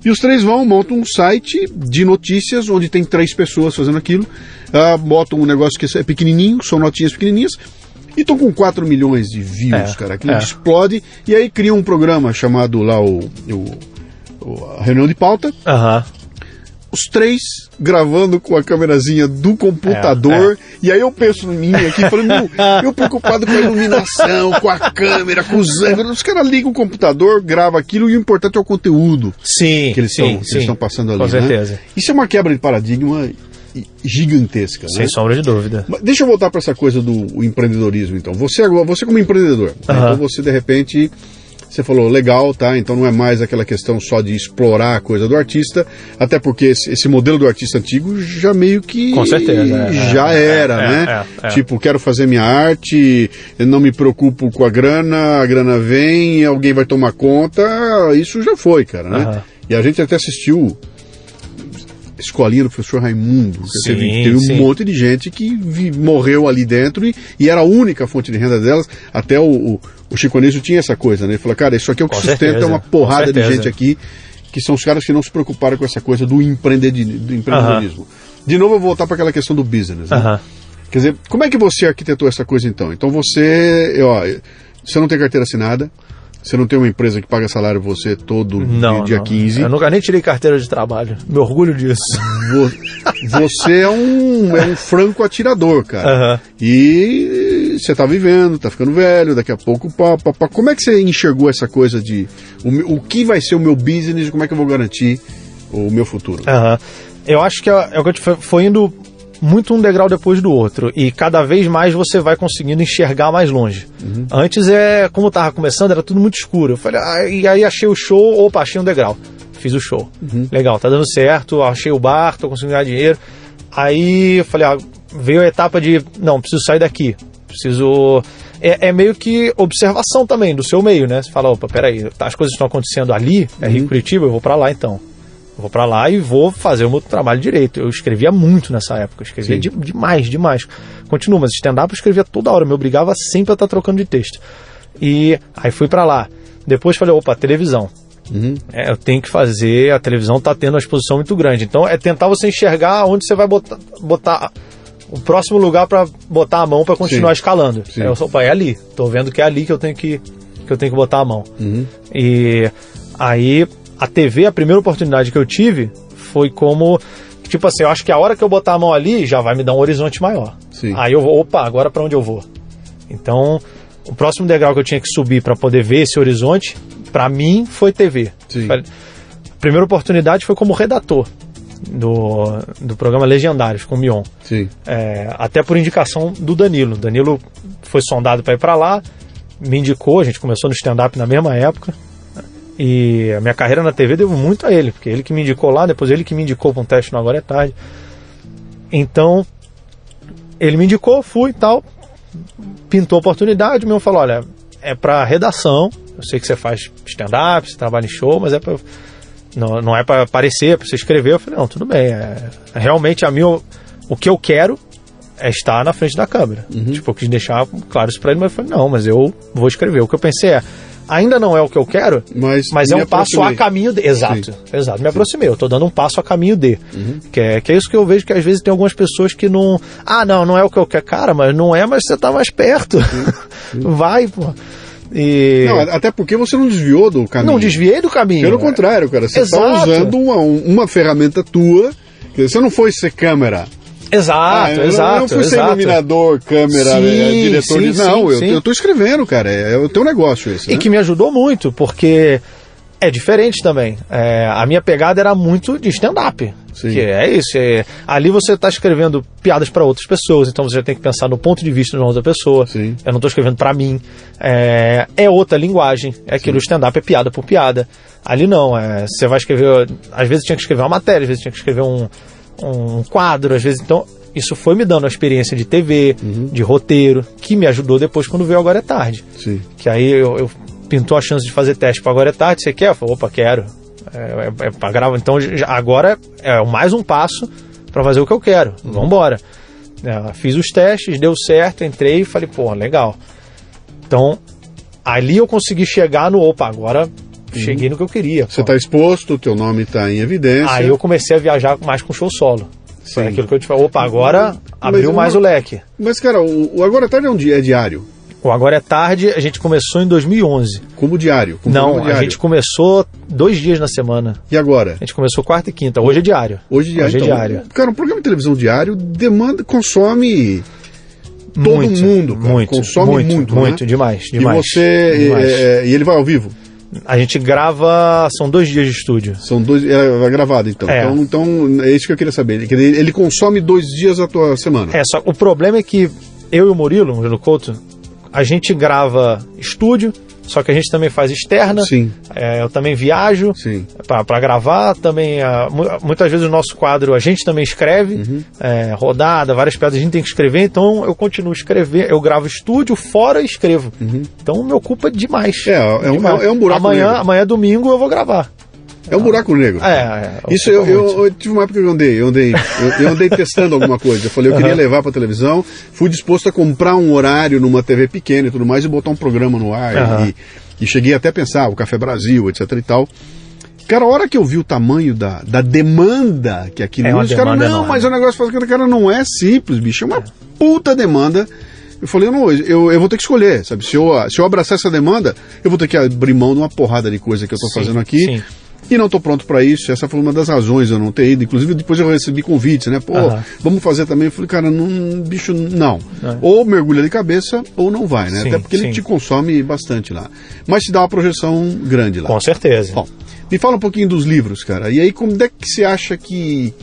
E os três vão, montam um site de notícias onde tem três pessoas fazendo aquilo, uh, botam um negócio que é pequenininho, são notinhas pequenininhas, e estão com 4 milhões de views, é, cara. Aquilo é. explode. E aí cria um programa chamado lá o, o, o a reunião de pauta. Uhum. Os três gravando com a câmerazinha do computador. É, é. e aí eu penso em mim aqui, falando, meu, eu preocupado com a iluminação, com a câmera, com os ângulos. Os caras ligam o computador, grava aquilo e o importante é o conteúdo sim, que eles estão passando ali. Com né? certeza. Isso é uma quebra de paradigma gigantesca. Sem né? sombra de dúvida. Mas deixa eu voltar para essa coisa do empreendedorismo, então. Você agora, você como empreendedor, uhum. então você de repente você falou legal, tá? Então não é mais aquela questão só de explorar a coisa do artista, até porque esse, esse modelo do artista antigo já meio que Com certeza, é, já é, era, é, né? É, é. Tipo, quero fazer minha arte, não me preocupo com a grana, a grana vem, alguém vai tomar conta, isso já foi, cara, né? Uhum. E a gente até assistiu escolinha do professor Raimundo. Sim, teve, teve um monte de gente que vi, morreu ali dentro e, e, era a única fonte de renda delas. Até o, o, o Chico Anísio tinha essa coisa, né? Ele falou, cara, isso aqui é o que com sustenta certeza, uma porrada de gente aqui, que são os caras que não se preocuparam com essa coisa do, do empreendedorismo. Uh -huh. De novo, eu vou voltar para aquela questão do business. Né? Uh -huh. Quer dizer, como é que você arquitetou essa coisa então? Então você, ó, você não tem carteira assinada, você não tem uma empresa que paga salário você todo não, dia não. 15? Eu nunca nem tirei carteira de trabalho. Me orgulho disso. Você é um, é um franco atirador, cara. Uhum. E você tá vivendo, tá ficando velho, daqui a pouco. Pá, pá, pá. Como é que você enxergou essa coisa de o, o que vai ser o meu business e como é que eu vou garantir o meu futuro? Uhum. Eu acho que é, é o que eu te foi indo muito um degrau depois do outro. E cada vez mais você vai conseguindo enxergar mais longe. Uhum. Antes é, como tava começando, era tudo muito escuro. Eu falei, ah, e aí achei o show, opa, achei um degrau. Fiz o show. Uhum. Legal, tá dando certo, achei o bar, tô conseguindo ganhar dinheiro. Aí eu falei, ah, veio a etapa de, não, preciso sair daqui. Preciso. É, é, meio que observação também do seu meio, né? Você fala, opa, peraí, as coisas estão acontecendo ali, é Rio uhum. Curitiba, eu vou para lá então. Eu vou para lá e vou fazer o meu trabalho direito. Eu escrevia muito nessa época, eu escrevia de, demais, demais. Continuo, mas stand-up eu escrevia toda hora, me obrigava sempre a estar tá trocando de texto. E aí fui para lá. Depois falei, opa, televisão. Uhum. É, eu tenho que fazer, a televisão está tendo uma exposição muito grande. Então é tentar você enxergar onde você vai botar, botar o próximo lugar para botar a mão para continuar Sim. escalando. Sim. É, eu, opa, é ali. Tô vendo que é ali que eu tenho que, que, eu tenho que botar a mão. Uhum. E aí a TV, a primeira oportunidade que eu tive foi como Tipo assim, eu acho que a hora que eu botar a mão ali já vai me dar um horizonte maior. Sim. Aí eu vou, opa, agora para onde eu vou? Então, o próximo degrau que eu tinha que subir para poder ver esse horizonte, para mim foi TV. Sim. A primeira oportunidade foi como redator do, do programa Legendários com o Mion. É, até por indicação do Danilo. Danilo foi sondado para ir para lá, me indicou, a gente começou no stand-up na mesma época. E a minha carreira na TV devo muito a ele, porque ele que me indicou lá, depois ele que me indicou para um teste no Agora é Tarde. Então, ele me indicou, fui e tal, pintou a oportunidade, o meu falou, olha, é para redação, eu sei que você faz stand-up, você trabalha em show, mas é para não, não é para aparecer, para você escrever. Eu falei, não, tudo bem. É, realmente a mim, o, que eu quero é estar na frente da câmera. Tipo, eu quis deixar claro isso para ele, mas eu falei, não, mas eu vou escrever. O que eu pensei é, ainda não é o que eu quero, Mas, mas é um passo aproximei. a caminho de. Exato, exato. Me aproximei, eu tô dando um passo a caminho de. Que, é, que é isso que eu vejo que às vezes tem algumas pessoas que não. Ah, não, não é o que eu quero. Cara, mas não é, mas você tá mais perto. *laughs* Vai, pô. E. Não, até porque você não desviou do caminho. não desviei do caminho. Pelo contrário, cara. Você está usando uma, uma ferramenta tua. Você não foi ser câmera. Exato, Ah, eu exato. não fui ser exato. iluminador, câmera, Sim, é, diretor de. sim, Não, sim, eu, sim. eu tô escrevendo, cara. É, é o teu negócio esse. E né? que me ajudou muito, porque é diferente também. É, a minha pegada era muito de stand-up. Sim. Que é isso. é- ali você está escrevendo piadas para outras pessoas, então você já tem que pensar no ponto de vista de uma outra pessoa. Sim. Eu não estou escrevendo para mim. É, é outra linguagem. É aquilo, stand-up é piada por piada. Ali não. É, você vai escrever. Às vezes tinha que escrever uma matéria, às vezes tinha que escrever um, um quadro, às vezes. Então, isso foi me dando uma experiência de TV, de roteiro, que me ajudou depois quando veio Agora é Tarde. Sim. Que aí eu, eu pintou a chance de fazer teste para agora é tarde. Você quer? Eu falei, opa, quero. É, é, é pra gravar. Então já- agora é mais um passo para fazer o que eu quero. Vambora. É, fiz os testes, deu certo, entrei e falei, pô, legal. Então ali eu consegui chegar no opa, agora cheguei no que eu queria. Você está exposto, teu nome está em evidência. Aí eu comecei a viajar mais com show solo. Foi Sim. aquilo que eu te falei, opa, agora abriu eu mais o leque. Mas, cara, o, o Agora à Tarde é, um dia, é diário. O Agora é Tarde, a gente começou em 2011. Como diário. Como Não, programa a diário. gente começou dois dias na semana. E agora? A gente começou quarta e quinta. Hoje é diário. Hoje, diário. Hoje é então, diário. Cara, um programa de televisão diário demanda, consome todo Muito, mundo. Cara. muito, consome muito. muito, né? muito, demais, E demais. você. demais. é, é, e ele vai ao vivo? A gente grava, são dois dias de estúdio. São dois. É, é gravado, então. É. então. Então, é isso que eu queria saber. Ele, ele consome dois dias a tua semana. É, só o problema é que eu e o Murilo, o Murilo Couto, a gente grava estúdio, só que a gente também faz externa. Sim. É, eu também viajo para gravar. Também, ah, mu- muitas vezes o nosso quadro a gente também escreve, Uhum. é, rodada, várias piadas a gente tem que escrever. Então eu continuo escrever, eu gravo estúdio fora e escrevo. Então me ocupa demais. Uhum. É, é um- Demais. é um buraco Amanhã, negro. amanhã domingo eu vou gravar. É um buraco negro. É, é, Isso eu, eu, eu tive uma época que eu andei, eu andei, eu, eu andei testando alguma coisa. Eu falei, eu queria levar pra televisão, fui disposto a comprar um horário numa TV pequena e tudo mais e botar um programa no ar. Aham. E, e cheguei até a pensar, o Café Brasil, etc e tal. Cara, a hora que eu vi o tamanho da, da demanda que aquilo É uma os caras, não, enorme. mas o negócio faz cara não é simples, bicho, é uma puta demanda. Eu falei, não, eu, eu vou ter que escolher, sabe? Se eu, se eu abraçar essa demanda, eu vou ter que abrir mão de uma porrada de coisa que eu tô Sim, fazendo aqui. sim. E não estou pronto para isso. Essa foi uma das razões eu não ter ido. Inclusive, depois eu recebi convites, né? Pô, Aham. vamos fazer também. Eu falei, cara, não, bicho, não. É. Ou mergulha de cabeça ou não vai, né? Sim, Até porque ele sim. te consome bastante lá. Mas te dá uma projeção grande lá. Com certeza. Bom, me fala um pouquinho dos livros, cara. E aí, como é que você acha que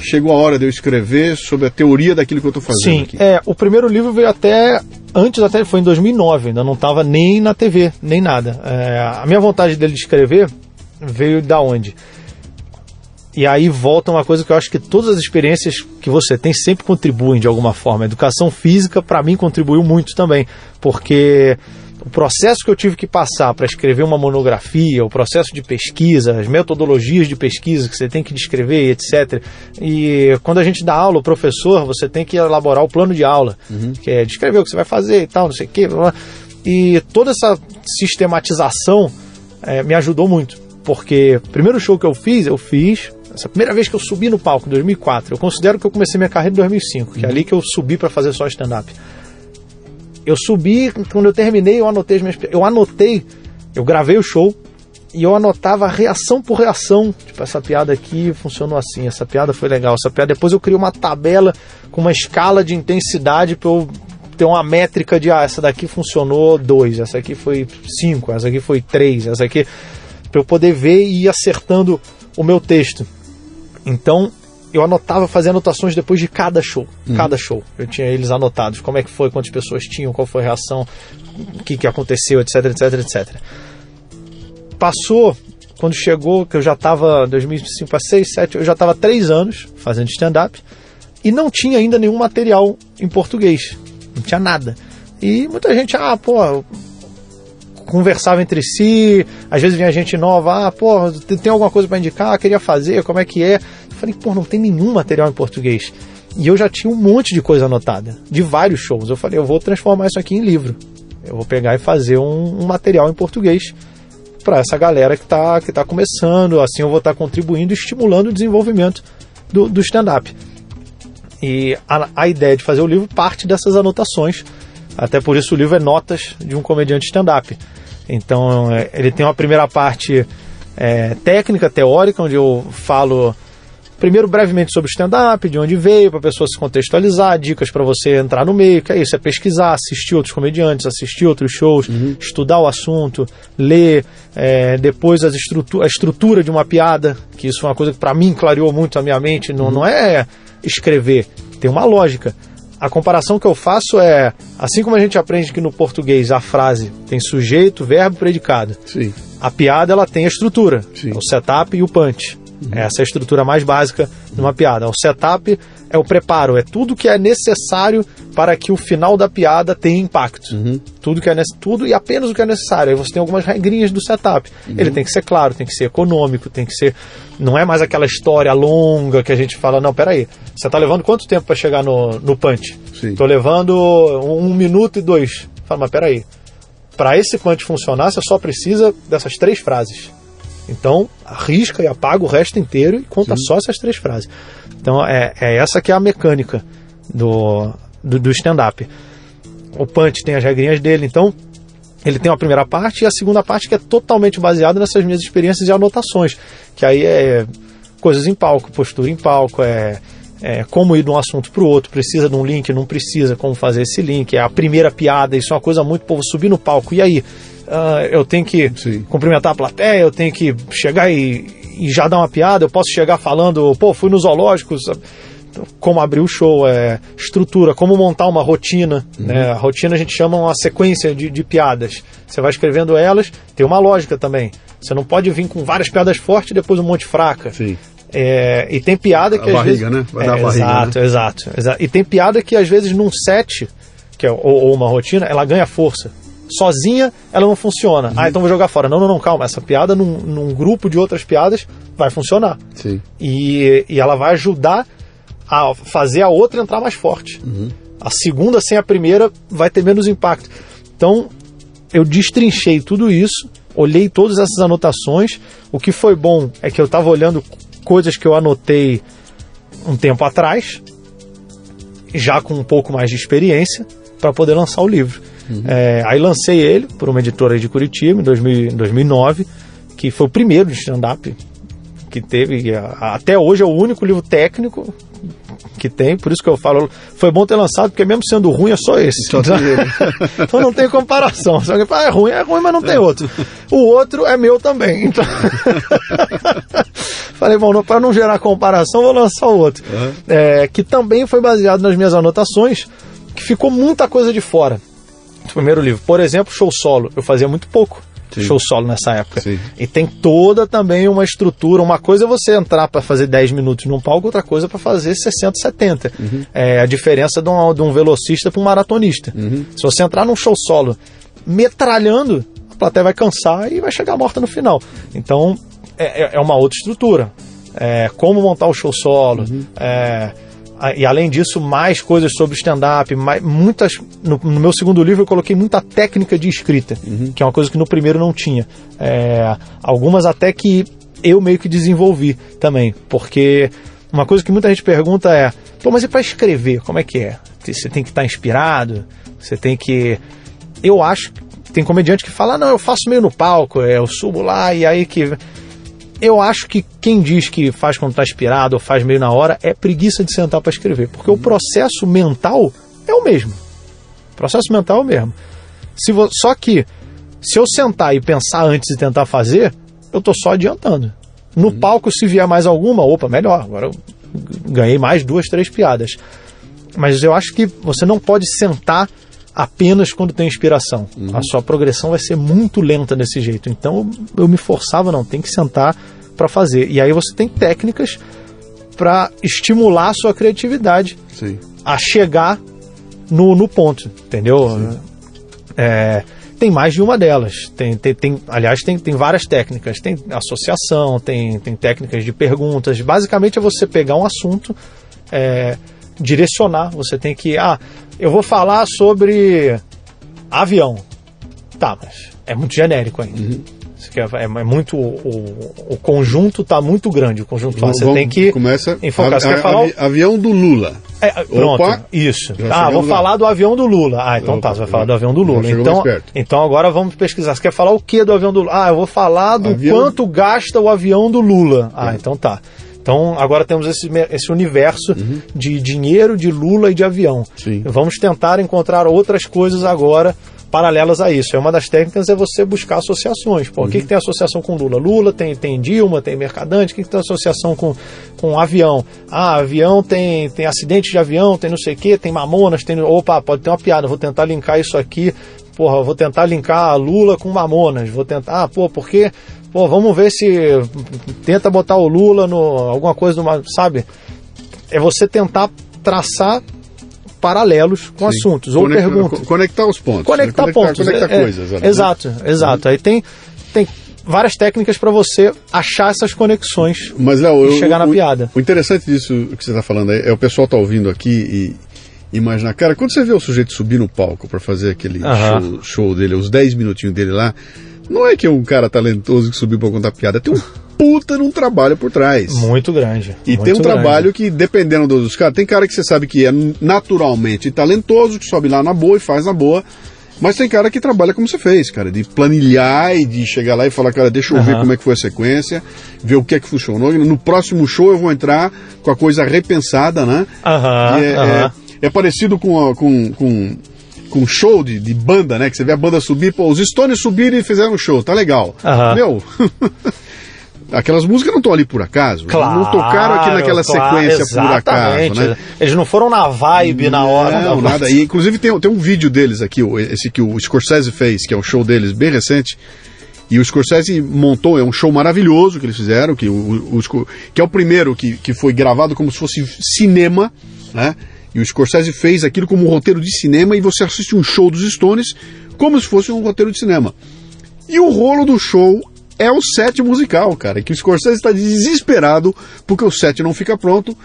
chegou a hora de eu escrever sobre a teoria daquilo que eu estou fazendo Sim, aqui? é, o primeiro livro veio até antes até foi em 2009, ainda não estava nem na TV, nem nada. É, a minha vontade dele de escrever veio da onde? E aí volta uma coisa que eu acho que todas as experiências que você tem sempre contribuem de alguma forma. A educação física para mim contribuiu muito também, porque o processo que eu tive que passar para escrever uma monografia, o processo de pesquisa, as metodologias de pesquisa que você tem que descrever, etc. E quando a gente dá aula, o professor, você tem que elaborar o plano de aula, que é descrever o que você vai fazer e tal, não sei o quê. blá, blá. E toda essa sistematização eh, me ajudou muito, porque o primeiro show que eu fiz, eu fiz essa primeira vez que eu subi no palco, em 2004. Eu considero que eu comecei minha carreira em 2005, que é ali que eu subi para fazer só stand-up. Eu subi, quando eu terminei, eu anotei as minhas. Eu anotei, eu gravei o show, e eu anotava reação por reação. Tipo, essa piada aqui funcionou assim, essa piada foi legal, essa piada. Depois eu criei uma tabela com uma escala de intensidade para eu ter uma métrica de ah, essa daqui funcionou 2, essa aqui foi 5, essa aqui foi 3, essa aqui. Para eu poder ver e ir acertando o meu texto. Então, eu anotava, fazia anotações depois de cada show. Uhum. Cada show. Eu tinha eles anotados. Como é que foi, quantas pessoas tinham, qual foi a reação, o que, que aconteceu, etc, etc, etc. Passou, quando chegou, que eu já estava 2005 para 6, 7, eu já estava 3 anos fazendo stand-up e não tinha ainda nenhum material em português. Não tinha nada. E muita gente, ah, pô, conversava entre si, às vezes vinha gente nova, ah, pô, tem alguma coisa para indicar, queria fazer, como é que é? Eu falei, pô, não tem nenhum material em português. E eu já tinha um monte de coisa anotada, de vários shows. Eu falei, eu vou transformar isso aqui em livro. Eu vou pegar e fazer um, um material em português para essa galera que está que tá começando. Assim eu vou estar tá contribuindo e estimulando o desenvolvimento do, do stand-up. E a, a ideia de fazer o livro parte dessas anotações. Até por isso o livro é Notas de um Comediante Stand-up. Então é, ele tem uma primeira parte é, técnica, teórica, onde eu falo primeiro brevemente sobre stand-up, de onde veio, para a pessoa se contextualizar, dicas para você entrar no meio, que é isso, é pesquisar, assistir outros comediantes, assistir outros shows, uhum. estudar o assunto, ler, é, depois as estrutura, a estrutura de uma piada, que isso foi uma coisa que para mim clareou muito a minha mente, não, uhum. não é escrever, tem uma lógica. A comparação que eu faço é, assim como a gente aprende que no português a frase tem sujeito, verbo, predicado. Sim. A piada ela tem a estrutura, Sim. o setup e o punch. Uhum. Essa é a estrutura mais básica de uma piada. O setup é o preparo, é tudo que é necessário para que o final da piada tenha impacto. Uhum. Tudo que é tudo e apenas o que é necessário. Aí você tem algumas regrinhas do setup. Uhum. Ele tem que ser claro, tem que ser econômico, tem que ser. Não é mais aquela história longa que a gente fala, não, peraí, você está levando quanto tempo para chegar no, no punch? Estou levando um, um minuto e dois. Fala, mas peraí. Para esse punch funcionar, você só precisa dessas três frases. Então, arrisca e apaga o resto inteiro e conta Sim. só essas três frases. Então, é, é essa que é a mecânica do, do, do stand-up. O punch tem as regrinhas dele, então ele tem uma primeira parte e a segunda parte que é totalmente baseada nessas minhas experiências e anotações, que aí é coisas em palco, postura em palco, é, é como ir de um assunto para o outro, precisa de um link, não precisa, como fazer esse link, é a primeira piada, isso é uma coisa muito, povo subir no palco, e aí? Uh, eu tenho que Sim. cumprimentar a plateia, eu tenho que chegar e, e, já dar uma piada, eu posso chegar falando, pô, fui no zoológico, como abrir o show, é, estrutura, como montar uma rotina. Uhum. Né? A rotina a gente chama uma sequência de, de piadas. Você vai escrevendo elas, tem uma lógica também. Você não pode vir com várias piadas fortes e depois um monte fraca. Sim. É, e tem piada que a às barriga, vezes. Né? Vai é, dar a barriga, exato, né? exato, exato. E tem piada que às vezes num set, que é, ou, ou uma rotina, ela ganha força sozinha ela não funciona. Uhum. Ah, então vou jogar fora. Não, não, não, calma. Essa piada num, num grupo de outras piadas vai funcionar. Sim. E, e ela vai ajudar a fazer a outra entrar mais forte. Uhum. A segunda sem a primeira vai ter menos impacto. Então eu destrinchei tudo isso, olhei todas essas anotações. O que foi bom é que eu estava olhando coisas que eu anotei um tempo atrás, já com um pouco mais de experiência, para poder lançar o livro. Uhum. É, aí lancei ele por uma editora de Curitiba em 2000, 2009, que foi o primeiro de stand-up que teve. Até hoje é o único livro técnico que tem, por isso que eu falo, foi bom ter lançado, porque mesmo sendo ruim é só esse. Só *laughs* então, não tem comparação. Se alguém fala, é ruim, é ruim, mas não tem outro. O outro é meu também. Então... *laughs* Falei, bom, para não gerar comparação, vou lançar o outro. Uhum. É, que também foi baseado nas minhas anotações, que ficou muita coisa de fora do primeiro livro. Por exemplo, show solo. Eu fazia muito pouco. Sim. show solo nessa época. Sim. E tem toda também uma estrutura. Uma coisa é você entrar para fazer 10 minutos num palco, outra coisa é para fazer 60, 70. Uhum. É a diferença de um, de um velocista para um maratonista. Uhum. Se você entrar num show solo metralhando, a plateia vai cansar e vai chegar morta no final. Então é, é, é uma outra estrutura. É, como montar o show solo. Uhum. É, e além disso, mais coisas sobre stand-up, muitas. No, no, meu segundo livro eu coloquei muita técnica de escrita, uhum. que é uma coisa que no primeiro não tinha. É, algumas até que eu meio que desenvolvi também, porque uma coisa que muita gente pergunta é: pô, mas e para escrever, como é que é? Você tem que estar tá inspirado, você tem que. Eu acho tem comediante que fala, não, eu faço meio no palco, é, eu subo lá e aí que. Eu acho que quem diz que faz quando está inspirado ou faz meio na hora é preguiça de sentar para escrever, porque o processo mental é o mesmo. O processo mental é o mesmo. Se vo... Só que se eu sentar e pensar antes de tentar fazer, eu tô só adiantando. No uhum. palco, se vier mais alguma, opa, melhor. Agora eu ganhei mais duas, três piadas. Mas eu acho que você não pode sentar apenas quando tem inspiração. Uhum. A sua progressão vai ser muito lenta desse jeito. Então eu me forçava, não, tem que sentar para fazer. E aí você tem técnicas para estimular a sua criatividade Sim. a chegar no, no ponto, entendeu? É, tem mais de uma delas. Tem, tem, tem, aliás, tem, tem várias técnicas. Tem associação, tem, tem técnicas de perguntas. Basicamente é você pegar um assunto, é, direcionar. Você tem que. Ah, eu vou falar sobre avião. Tá, mas é muito genérico ainda. Uhum. É, é, muito. O, o conjunto está muito grande. O conjunto vamos, você tem que começa enfocar. A, você quer falar. Avião do Lula. É, pronto, Opa, isso. Ah, vou lá. falar do avião do Lula. Ah, então Opa, tá, você vai falar do avião do Lula. Então, então agora vamos pesquisar. Você quer falar o que do avião do Lula? Ah, eu vou falar do avião... quanto gasta o avião do Lula. Ah, é. então tá. Então agora temos esse, esse universo uhum. de dinheiro, de Lula e de avião. Sim. Vamos tentar encontrar outras coisas agora paralelas a isso. É uma das técnicas é você buscar associações. Pô, uhum. O que, que, tem associação com Lula? Lula tem, tem Dilma, tem Mercadante, o que, que tem associação com, com avião? Ah, avião tem, tem acidente de avião, tem não sei o que, tem mamonas, tem. Opa, pode ter uma piada, vou tentar linkar isso aqui. Porra, vou tentar linkar Lula com Mamonas. Vou tentar. Ah, pô, porque. Pô, vamos ver se tenta botar o Lula no. alguma coisa, numa, sabe? É você tentar traçar paralelos com Sim. assuntos ou Conecta, perguntas. Conectar os pontos. Conectar, né? pontos. Conectar é, coisas. É, exato, exato. Aí tem, tem várias técnicas para você achar essas conexões Mas, Léo, e chegar o, na piada. O interessante disso que você está falando é, é, o pessoal tá ouvindo aqui e imaginar, cara, quando você vê o sujeito subir no palco para fazer aquele show, show, dele, os 10 minutinhos dele lá, não é que é um cara talentoso que subiu para contar piada, tem um puta num trabalho por trás. Muito grande. E muito tem um grande. trabalho que, dependendo dos caras, tem cara que você sabe que é naturalmente talentoso, que sobe lá na boa e faz na boa. Mas tem cara que trabalha como você fez, cara, de planilhar e de chegar lá e falar, cara, deixa eu uhum. ver como é que foi a sequência, ver o que é que funcionou. No próximo show eu vou entrar com a coisa repensada, né? Uhum, é, uhum. é, é, parecido com, com, com, com show de, de, banda, né? Que você vê a banda subir, pô, os Stones subiram e fizeram um show, tá legal. Meu. *laughs* aquelas músicas não estão ali por acaso. Claro, não tocaram aqui naquela claro, sequência por acaso, né? Eles não foram na vibe na hora. Não, nada. E, inclusive tem, tem um vídeo deles aqui, esse que o Scorsese fez, que é um show deles bem recente. E o Scorsese montou, é um show maravilhoso que eles fizeram, que, o, o, que é o primeiro que, que foi gravado como se fosse cinema, né? E o Scorsese fez aquilo como um roteiro de cinema e você assiste um show dos Stones como se fosse um roteiro de cinema. E o rolo do show é o set musical, cara. Que o Scorsese está desesperado porque o set não fica pronto.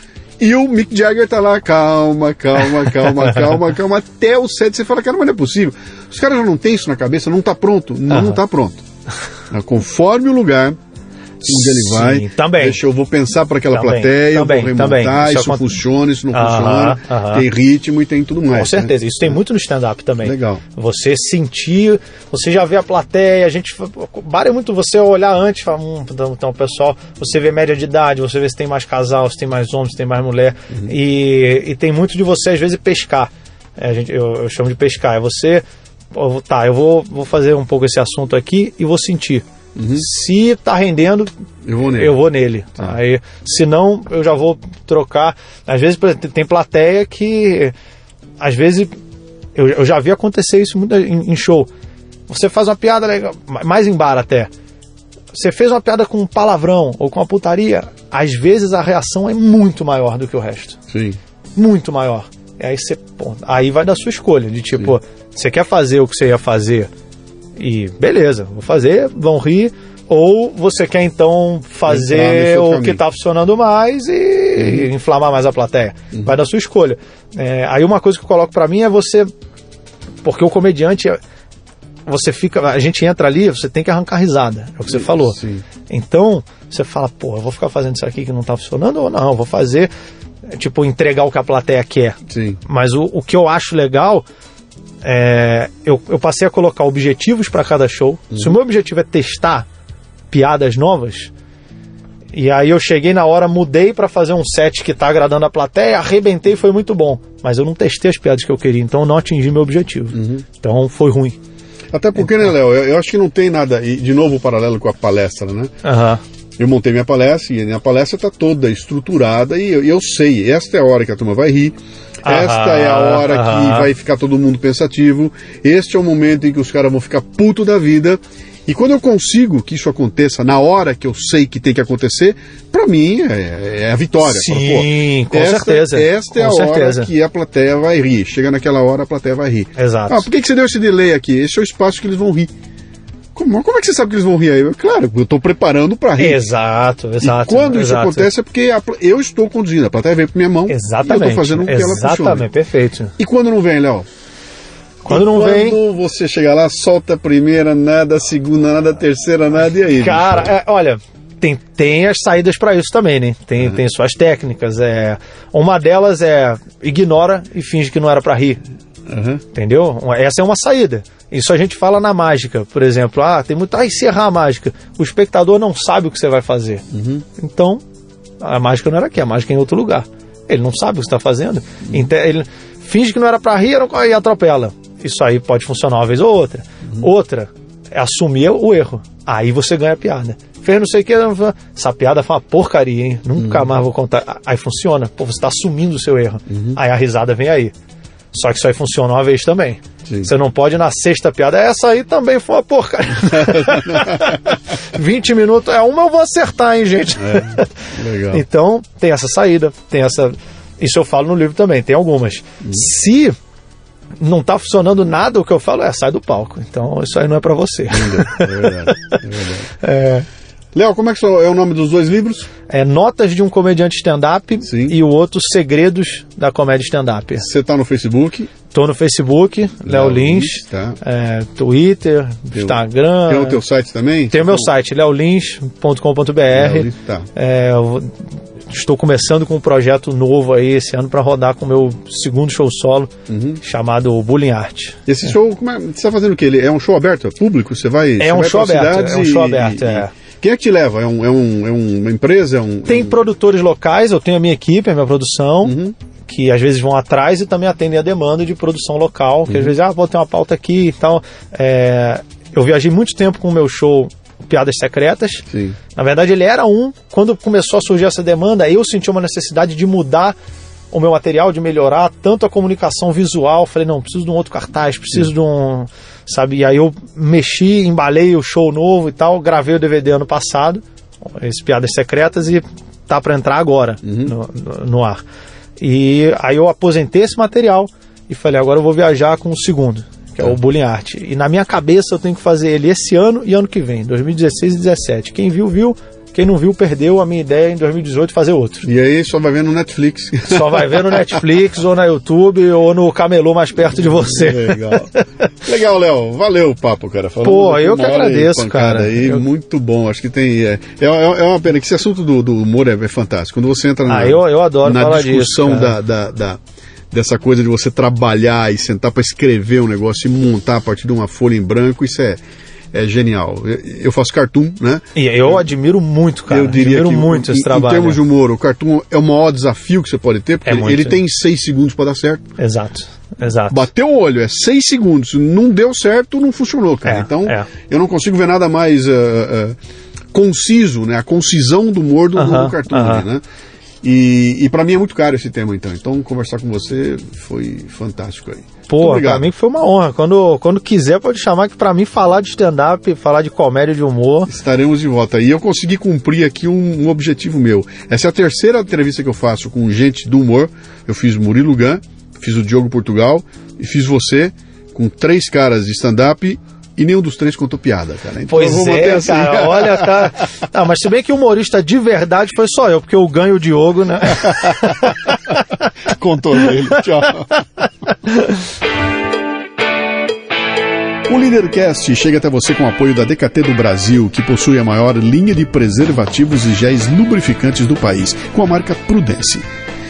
E o Mick Jagger tá lá, calma, calma, calma, *laughs* calma, calma, até o set você fala, cara, mas não é possível. Os caras já não têm isso na cabeça, não tá pronto. Não, uhum. não tá pronto. Conforme o lugar, onde ele vai. Sim, também. Deixa eu vou pensar para aquela também, plateia, também, vou remontar, isso, funciona, isso não funciona, tem ritmo e tem tudo mais. Com certeza, né? isso tem muito no stand-up também. Legal. Você sentir, você já vê a plateia, a gente. É muito você olhar antes, falar, hum, então, então, pessoal, você vê média de idade, você vê se tem mais casal, se tem mais homem, se tem mais mulher. Uhum. E, e tem muito de você, às vezes, pescar. É, a gente, eu, eu chamo de pescar. É você. Tá, eu vou, vou fazer um pouco esse assunto aqui e vou sentir. Uhum. Se tá rendendo, eu vou nele. Eu vou nele. Tá. Aí, se não, eu já vou trocar. Às vezes tem plateia que. Às vezes. Eu, eu já vi acontecer isso muito em, em, show. Você faz uma piada legal, mais em bar até. Você fez uma piada com um palavrão ou com uma putaria, às vezes a reação é muito maior do que o resto. Sim. Muito maior. E aí você. Aí vai da sua escolha. De tipo, Sim. você quer fazer o que você ia fazer e beleza, vou fazer, vão rir. Ou você quer então fazer o que está funcionando mais e uhum. inflamar mais a plateia. Uhum. Vai da sua escolha. É, aí uma coisa que eu coloco para mim é você. Porque o comediante. Você fica. A gente entra ali, você tem que arrancar risada. É o que você falou. Sim. Então, você fala, pô, eu vou ficar fazendo isso aqui que não está funcionando ou não? Eu vou fazer. Tipo, entregar o que a plateia quer. Sim. Mas o, o que eu acho legal é, eu, eu passei a colocar objetivos para cada show. Se o meu objetivo é testar piadas novas, e aí eu cheguei na hora, mudei para fazer um set que tá agradando a plateia, arrebentei, foi muito bom. Mas eu não testei as piadas que eu queria, então eu não atingi meu objetivo. Então foi ruim. Até porque, né, Léo, eu, eu acho que não tem nada, e de novo o paralelo com a palestra, né? Aham. Eu montei minha palestra e a minha palestra está toda estruturada e eu, eu sei, esta é a hora que a turma vai rir, esta é a hora que vai ficar todo mundo pensativo, este é o momento em que os caras vão ficar puto da vida. E quando eu consigo que isso aconteça na hora que eu sei que tem que acontecer, pra mim é, é a vitória. Sim, Fala, com esta, certeza, Esta é com a certeza. hora que a plateia vai rir. Chega naquela hora, a plateia vai rir. Exato. Ah, por que, que você deu esse delay aqui? Esse é o espaço que eles vão rir. Como, como é que você sabe que eles vão rir aí? Eu, Claro, eu estou preparando para rir. Exato, exato. E quando isso exato. acontece é porque a eu estou conduzindo, a plateia veio para minha mão e eu Exatamente. estou fazendo com que ela funcione. Exatamente, perfeito. E quando não vem, Léo? Quando não vem. Quando você chega lá, solta a primeira, nada, a segunda, nada, a terceira, nada, e aí? Cara, é, olha, tem, tem as saídas pra isso também, né? Tem, Uhum. tem suas técnicas. É, uma delas é ignora e finge que não era pra rir. Aham. Entendeu? Essa é uma saída. Isso a gente fala na mágica, por exemplo. Ah, tem muito. Ah, encerrar a mágica. O espectador não sabe o que você vai fazer. Uhum. Então, a mágica não era aqui, a mágica é em outro lugar. Ele não sabe o que está fazendo. Então, ele finge que não era pra rir e atropela. Isso aí pode funcionar uma vez ou outra. Outra é assumir o erro. Aí você ganha a piada. Fez não sei o que, essa piada foi uma porcaria, hein? Nunca mais vou contar. Aí funciona. Pô, você está assumindo o seu erro. Aí a risada vem aí. Só que isso aí funciona uma vez também. Sim. Você não pode na sexta piada. Essa aí também foi uma porcaria. *laughs* 20 minutos. É uma eu vou acertar, hein, gente? É. Então, tem essa saída, tem essa. Isso eu falo no livro também, tem algumas. Se não tá funcionando nada, o que eu falo é sai do palco. Então, isso aí não é pra você. É verdade. É verdade. *laughs* É, Léo, como é que é o nome dos dois livros? é Notas de um Comediante Stand-Up e o outro Segredos da Comédia Stand-Up. Você está no Facebook? Tô no Facebook, Léo Lins, Tá. é, Twitter, Instagram. Tem o teu site também? Tem o meu site, leolins.com.br. Lins, Tá. É, estou começando com um projeto novo aí esse ano para rodar com o meu segundo show solo, Uhum. chamado Bullying Art. Esse show, como é, você está fazendo o quê? Ele é um show aberto? É público? Você vai. você um vai show aberto, é um show aberto, e- é. Quem é que te leva? É, um, é, um, é uma empresa? É um, Tem um... produtores locais, eu tenho a minha equipe, a minha produção, Uhum. que às vezes vão atrás e também atendem a demanda de produção local, que Uhum. às vezes, ah, vou ter uma pauta aqui e tal. É, eu viajei muito tempo com o meu show Piadas Secretas. Sim. Na verdade, ele era um. Quando começou a surgir essa demanda, eu senti uma necessidade de mudar o meu material, de melhorar tanto a comunicação visual. Falei, não, preciso de um outro cartaz, preciso de um. Sabe? E aí eu mexi, embalei o show novo e tal, gravei o DVD ano passado, esse Piadas Secretas, e tá para entrar agora no, no- no ar. E aí eu aposentei esse material e falei, agora eu vou viajar com o segundo, que é o Bullying Art. E na minha cabeça eu tenho que fazer ele esse ano e ano que vem, 2016 e 2017. Quem viu, viu. Quem não viu, perdeu a minha ideia em 2018 fazer outro. E aí só vai ver no Netflix. *laughs* Só vai ver no Netflix ou na YouTube ou no camelô mais perto de você. Legal. Legal, Léo. Valeu o papo, cara. Falamos Pô, eu que agradeço, cara. Aí, Eu- Muito bom. Acho que tem. É, é, é uma pena que esse assunto do, do humor é, é fantástico. Quando você entra na, Ah, eu- eu adoro na disso, discussão cara. da, da, da- dessa coisa de você trabalhar e sentar para escrever um negócio e montar a partir de uma folha em branco, isso é, é genial. Eu, eu faço cartoon, né? E eu admiro muito, cara. eu diria admiro que muito em, esse em trabalho. termos de humor, o cartoon é o maior desafio que você pode ter, porque É ele- muito. ele tem seis segundos para dar certo. Exato, exato. Bateu o olho, é seis segundos. Não deu certo, não funcionou, cara. É, então, é. eu não consigo ver nada mais ah, ah, conciso, né? A concisão do humor do, Aham, do cartoon, aham. né? E, e para mim é muito caro esse tema, então. Então, conversar com você foi fantástico aí. Pô, pra mim foi uma honra. Quando, quando quiser, pode chamar que pra mim falar de stand-up, falar de comédia, de humor. Estaremos de volta. E eu consegui cumprir aqui um, um objetivo meu. Essa é a terceira entrevista que eu faço com gente do humor. Eu fiz o Murilo Gun, fiz o Diogo Portugal e fiz você com três caras de stand-up e nenhum dos três contou piada, cara. Então Pois é, assim. cara, olha, tá. *laughs* Ah, mas se bem que humorista de verdade foi só eu, porque eu ganho o Diogo, né? *laughs* Contou dele. Tchau. O Leadercast chega até você com o apoio da DKT do Brasil, que possui a maior linha de preservativos e géis lubrificantes do país, com a marca Prudence.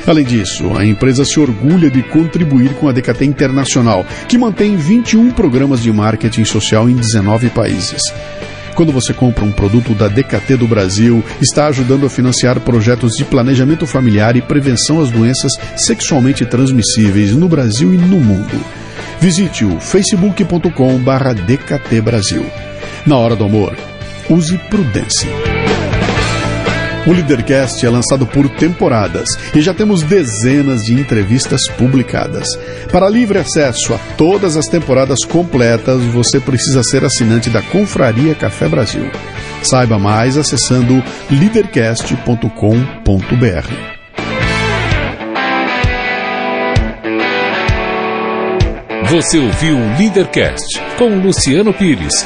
Além disso, a empresa se orgulha de contribuir com a DKT Internacional, que mantém 21 programas de marketing social em 19 países. Quando você compra um produto da DKT do Brasil, está ajudando a financiar projetos de planejamento familiar e prevenção às doenças sexualmente transmissíveis no Brasil e no mundo. Visite o facebook.com/dkt Brasil. Na hora do amor, use prudência. O Leadercast é lançado por temporadas e já temos dezenas de entrevistas publicadas. Para livre acesso a todas as temporadas completas, você precisa ser assinante da Confraria Café Brasil. Saiba mais acessando leadercast.com.br. Você ouviu o Leadercast com Luciano Pires.